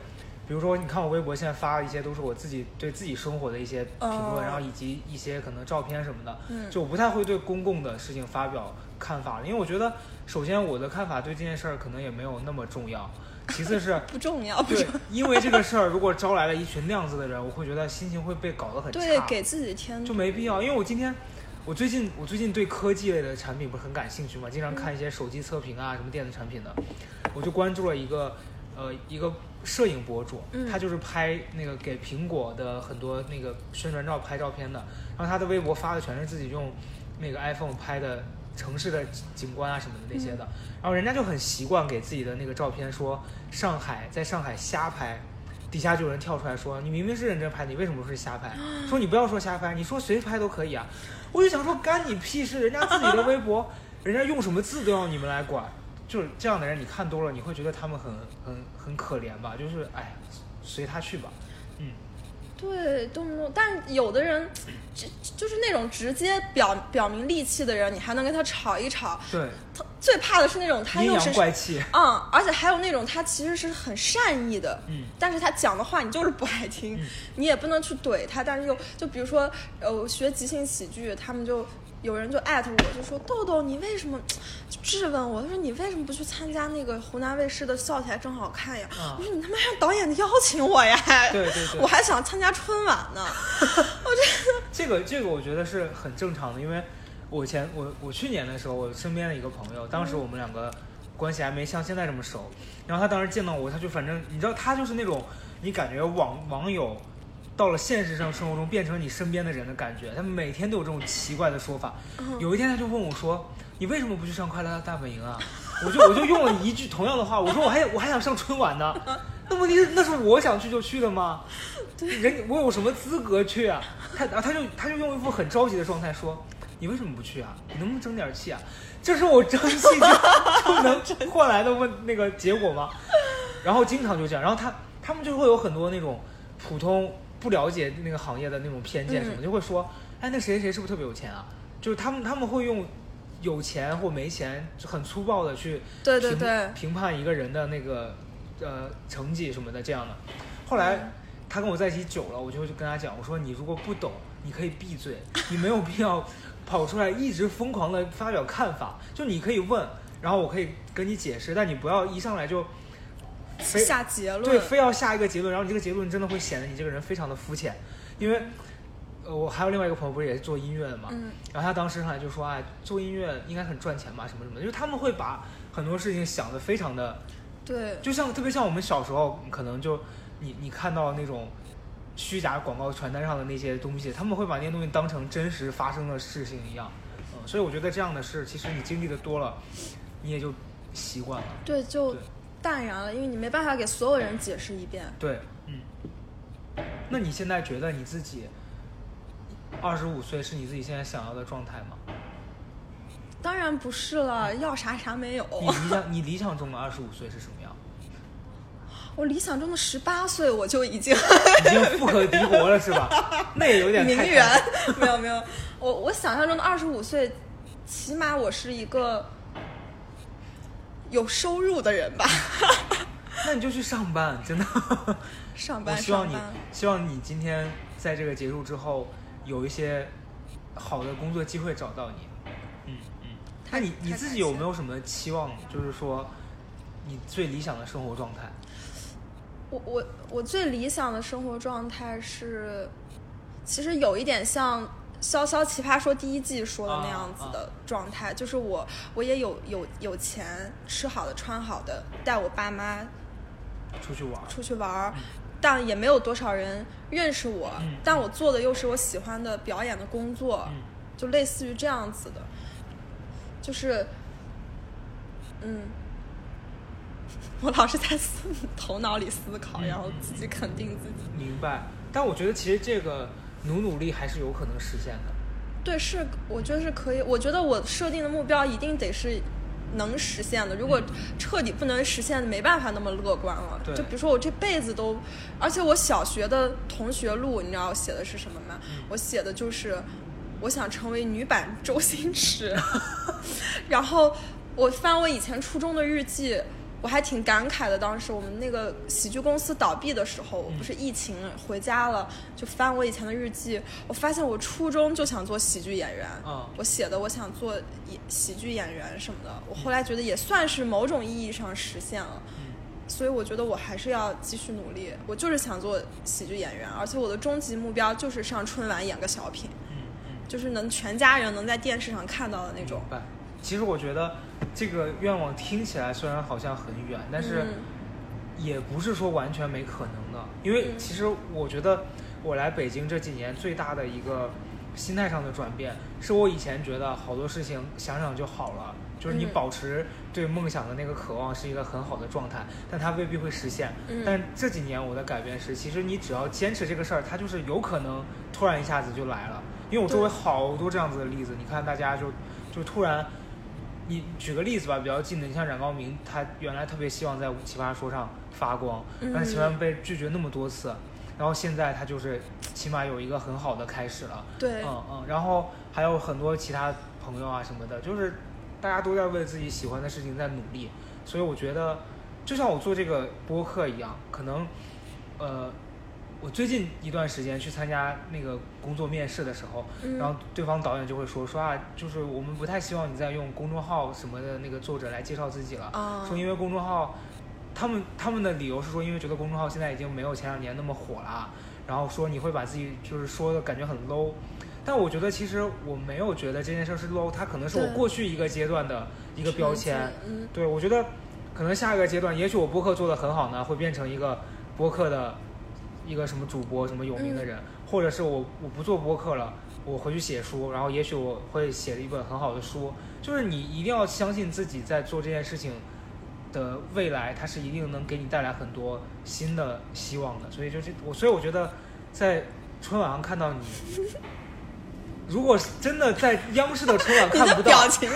Speaker 1: 比如说，你看我微博现在发的一些都是我自己对自己生活的一些评论，
Speaker 2: 哦
Speaker 1: 然后以及一些可能照片什么的，
Speaker 2: 嗯
Speaker 1: 就我不太会对公共的事情发表看法，因为我觉得，首先我的看法对这件事儿可能也没有那么重要，其次是 <laughs>
Speaker 2: 不重要，
Speaker 1: 对，因为这个事儿，如果招来了一群那样子的人，我会觉得心情会被搞得很差，
Speaker 2: 对，给自己添
Speaker 1: 就没必要。因为我今天，我最近我最近对科技类的产品不是很感兴趣嘛，经常看一些手机测评啊，什么电子产品的，我就关注了一个呃一个摄影博主，
Speaker 2: 嗯
Speaker 1: 他就是拍那个给苹果的很多那个宣传照拍照片的，然后他的微博发的全是自己用那个 iPhone 拍的城市的景观啊什么的那些的，然后人家就很习惯给自己的那个照片说上海在上海瞎拍。底下就有人跳出来说：“你明明是认真拍，你为什么是瞎拍？<gasps> 说你不要说瞎拍，你说谁拍都可以啊。”我就想说，干你屁事！人家自己的微博，人家用什么字都要你们来管，就是这样的人，你看多了，你会觉得他们很很很可怜吧？就是哎，随他去吧。嗯，
Speaker 2: 对，动不动，但有的人，就就是那种直接表表明戾气的人，你还能跟他吵一吵。
Speaker 1: 对，
Speaker 2: 他最怕的是那种他
Speaker 1: 阴阳
Speaker 2: 又是
Speaker 1: 怪气。
Speaker 2: 嗯，而且还有那种他其实是很善意的，
Speaker 1: 嗯
Speaker 2: 但是他讲的话你就是不爱听，
Speaker 1: 嗯
Speaker 2: 你也不能去怼他，但是又就比如说，呃，我学即兴喜剧，他们就有人就艾特我，就说豆豆你为什么就质问我，他说你为什么不去参加那个湖南卫视的笑起来真好看呀？
Speaker 1: 啊
Speaker 2: 我说你他妈让导演邀请我呀，
Speaker 1: 对对对。
Speaker 2: 我还想参加春晚呢，<laughs>
Speaker 1: 这个这个我觉得是很正常的，因为我前我我去年的时候，我身边的一个朋友，当时我们两个关系还没像现在这么熟，然后他当时见到我，他就反正你知道他就是那种你感觉网网友到了现实上生活中变成你身边的人的感觉，他们每天都有这种奇怪的说法。有一天他就问我说：“你为什么不去上快乐大本营啊？” <laughs> 我就我就用了一句同样的话，我说我还我还想上春晚呢。<laughs> 那问题是那是我想去就去的吗？人我有什么资格去啊？他然后他就他就用一副很着急的状态说：“你为什么不去啊？你能不能争点气啊？这是我争气就 <laughs> 就能换来的问那个结果吗？”然后经常就这样，然后他他们就会有很多那种普通不了解那个行业的那种偏见什么，
Speaker 2: 嗯
Speaker 1: 就会说：“哎，那谁谁是不是特别有钱啊？”就是他们他们会用有钱或没钱就很粗暴的去评
Speaker 2: 对对对
Speaker 1: 评判一个人的那个呃成绩什么的这样的。后来、
Speaker 2: 嗯
Speaker 1: 他跟我在一起久了，我就会跟他讲，我说你如果不懂，你可以闭嘴，<laughs> 你没有必要跑出来一直疯狂的发表看法，就你可以问。然后我可以跟你解释，但你不要一上来就非
Speaker 2: 下结论，
Speaker 1: 对，非要下一个结论，然后你这个结论真的会显得你这个人非常的肤浅，因为，呃，我还有另外一个朋友不是也是做音乐的嘛，
Speaker 2: 嗯。
Speaker 1: 然后他当时上来就说，哎，做音乐应该很赚钱吧，什么什么的，就是他们会把很多事情想的非常的，
Speaker 2: 对。
Speaker 1: 就像特别像我们小时候，可能就你你看到那种虚假广告传单上的那些东西，他们会把那些东西当成真实发生的事情一样，嗯，所以我觉得这样的事，其实你经历的多了，你也就习惯了，
Speaker 2: 对，就
Speaker 1: 对
Speaker 2: 淡然了，因为你没办法给所有人解释一遍。
Speaker 1: 对，嗯。那你现在觉得你自己二十五岁是你自己现在想要的状态吗？
Speaker 2: 当然不是了，要啥啥没有。
Speaker 1: 你理想 <laughs> 你理想中的二十五岁是什么样？
Speaker 2: 我理想中的十八岁我就已经
Speaker 1: 已经富可敌国了是吧？<laughs> 那也有点
Speaker 2: 名媛，<laughs> 没有没有，我我想象中的二十五岁，起码我是一个有收入的人吧。<laughs>
Speaker 1: 那你就去上班，真的。
Speaker 2: 上班
Speaker 1: 我希望你，希望你今天在这个结束之后有一些好的工作机会找到你。嗯嗯。那你你自己有没有什么期望？就是说你最理想的生活状态？
Speaker 2: 我我我最理想的生活状态是，其实有一点像《潇潇奇葩说》第一季说的那样子的状态，就是我我也有有有钱，吃好的穿好的，带我爸妈
Speaker 1: 出去玩？
Speaker 2: 出去玩儿，但也没有多少人认识我，
Speaker 1: 嗯
Speaker 2: 但我做的又是我喜欢的表演的工作，
Speaker 1: 嗯
Speaker 2: 就类似于这样子的，就是，嗯，我老是在思头脑里思考，
Speaker 1: 嗯
Speaker 2: 然后自己肯定自己。
Speaker 1: 明白。但我觉得其实这个努努力还是有可能实现的。
Speaker 2: 对，是我觉得是可以。我觉得我设定的目标一定得是能实现的。如果彻底不能实现，没办法那么乐观了。
Speaker 1: 对
Speaker 2: 就比如说我这辈子都，而且我小学的同学录，你知道我写的是什么吗？我写的就是我想成为女版周星驰。<laughs> 然后我翻我以前初中的日记。我还挺感慨的，当时我们那个喜剧公司倒闭的时候，我不是疫情回家了，就翻我以前的日记，我发现我初中就想做喜剧演员，
Speaker 1: 嗯
Speaker 2: 我写的我想做喜剧演员什么的，我后来觉得也算是某种意义上实现了，所以我觉得我还是要继续努力，我就是想做喜剧演员，而且我的终极目标就是上春晚演个小品，
Speaker 1: 嗯嗯。
Speaker 2: 就是能全家人能在电视上看到的那种
Speaker 1: 明。白。其实我觉得这个愿望听起来虽然好像很远，但是
Speaker 2: 嗯
Speaker 1: 也不是说完全没可能的。因为
Speaker 2: 嗯
Speaker 1: 其实我觉得我来北京这几年最大的一个心态上的转变，是我以前觉得好多事情想想就好了，就是你
Speaker 2: 嗯
Speaker 1: 保持对梦想的那个渴望是一个很好的状态，但它未必会实现。
Speaker 2: 嗯
Speaker 1: 但这几年我的改变是，其实你只要坚持这个事儿，它就是有可能突然一下子就来了。因为我周围好多这样子的例子，你看大家就就突然，你举个例子吧，比较近的，你像冉高明，他原来特别希望在奇葩说上发光，但是奇葩
Speaker 2: 嗯
Speaker 1: 被拒绝那么多次，然后现在他就是起码有一个很好的开始了。
Speaker 2: 对，
Speaker 1: 嗯嗯，然后还有很多其他朋友啊什么的，就是大家都在为自己喜欢的事情在努力，所以我觉得，就像我做这个播客一样，可能，呃，我最近一段时间去参加那个工作面试的时候，
Speaker 2: 嗯。
Speaker 1: 然后对方导演就会说说啊，就是我们不太希望你再用公众号什么的那个作者来介绍自己了，
Speaker 2: 啊
Speaker 1: 说因为公众号，他们他们的理由是说，因为觉得公众号现在已经没有前两年那么火了，然后说你会把自己就是说的感觉很 low，但我觉得其实我没有觉得这件事是 low，它可能是我过去一个阶段的一个标签，
Speaker 2: 嗯，
Speaker 1: 对我觉得可能下一个阶段，也许我播客做的很好呢，会变成一个播客的一个什么主播什么有名的人，或者是我我不做播客了。我回去写书，然后也许我会写一本很好的书。就是你一定要相信自己在做这件事情的未来，它是一定能给你带来很多新的希望的。所以就是我，所以我觉得在春晚上看到你，如果真的在央视的春晚看不到 <laughs>
Speaker 2: 表，情，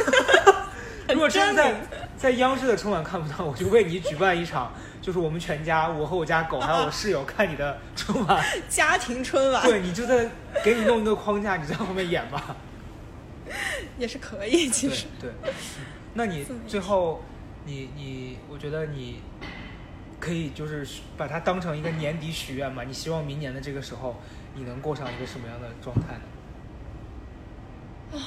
Speaker 2: <laughs>
Speaker 1: 如果真的在在央视的春晚看不到，我就为你举办一场，就是我们全家，我和我家狗 <laughs> 还有我室友看你的春晚。
Speaker 2: 家庭春晚
Speaker 1: 对，你就在给你弄一个框架，你在后面演吧。<laughs>
Speaker 2: 也是可以，其实。
Speaker 1: 对，嗯那你最后，你你，我觉得你可以就是把它当成一个年底许愿嘛。你希望明年的这个时候，你能过上一个什么样的状态呢？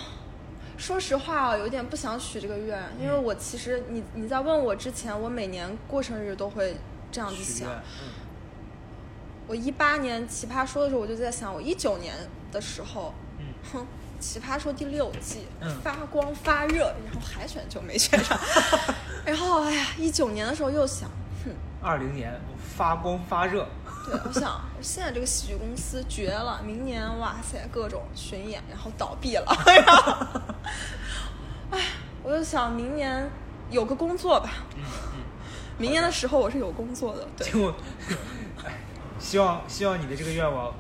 Speaker 2: 说实话啊，有点不想许这个愿，因为我其实你你在问我之前，我每年过生日都会这样子想。，
Speaker 1: 嗯。
Speaker 2: 我一八年奇葩说的时候，我就在想，我一九年的时候，
Speaker 1: 嗯
Speaker 2: 哼，奇葩说第六季、
Speaker 1: 嗯
Speaker 2: 发光发热，然后海选就没选上，<laughs> 然后哎呀，一九年的时候又想，哼，
Speaker 1: 二零年发光发热，
Speaker 2: 对，我想现在这个喜剧公司绝了，明年哇塞各种巡演，然后倒闭了，<laughs> 然后，哎，我就想明年有个工作吧，
Speaker 1: 嗯
Speaker 2: 明年的时候我是有工作的，对
Speaker 1: 希望希望你的这个愿望，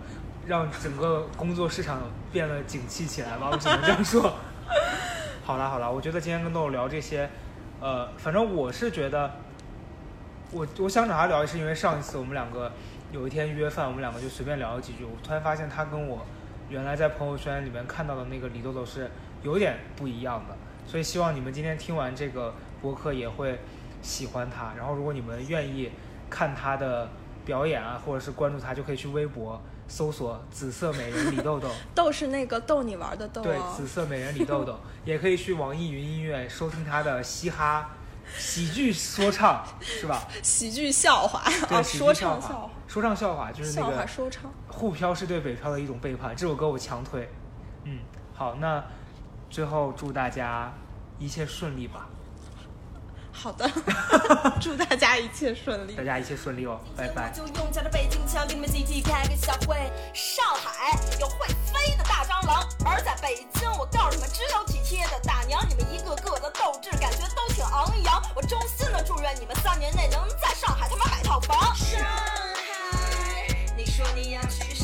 Speaker 1: 让整个工作市场变得景气起来吧，我只能这样说。<laughs> 好啦好啦，我觉得今天跟豆豆聊这些，呃，反正我是觉得，我我想找他聊，是因为上一次我们两个有一天约饭，我们两个就随便聊了几句，我突然发现他跟我原来在朋友圈里面看到的那个李豆豆是有点不一样的，所以希望你们今天听完这个播客也会喜欢他，然后如果你们愿意看他的表演啊，或者是关注他，就可以去微博搜索“紫色美人李豆豆”。
Speaker 2: 豆是那个逗你玩的豆
Speaker 1: 对，
Speaker 2: 哦
Speaker 1: 紫，色美人李豆豆，也可以去网易云音乐收听他的嘻哈喜剧说唱，是吧？
Speaker 2: 喜剧笑话
Speaker 1: 对，
Speaker 2: 说唱笑话，
Speaker 1: 说唱笑话就是那
Speaker 2: 笑话
Speaker 1: 个
Speaker 2: 说唱。
Speaker 1: 沪漂是对北漂的一种背叛，这首歌我强推。嗯，好，那最后祝大家一切顺利吧，
Speaker 2: 好的，哈哈哈祝大家一切顺利，
Speaker 1: 大家一切顺利哦，拜拜。
Speaker 3: 就用家的北京腔给你们集体开个小会。上海有会飞的大蟑螂，而在北京，我告诉你们，只有体贴的大娘。你们一个个的斗志感觉都挺昂扬，我衷心的祝愿你们三年内能在
Speaker 2: 上海他妈买套房。上海，你说你要去。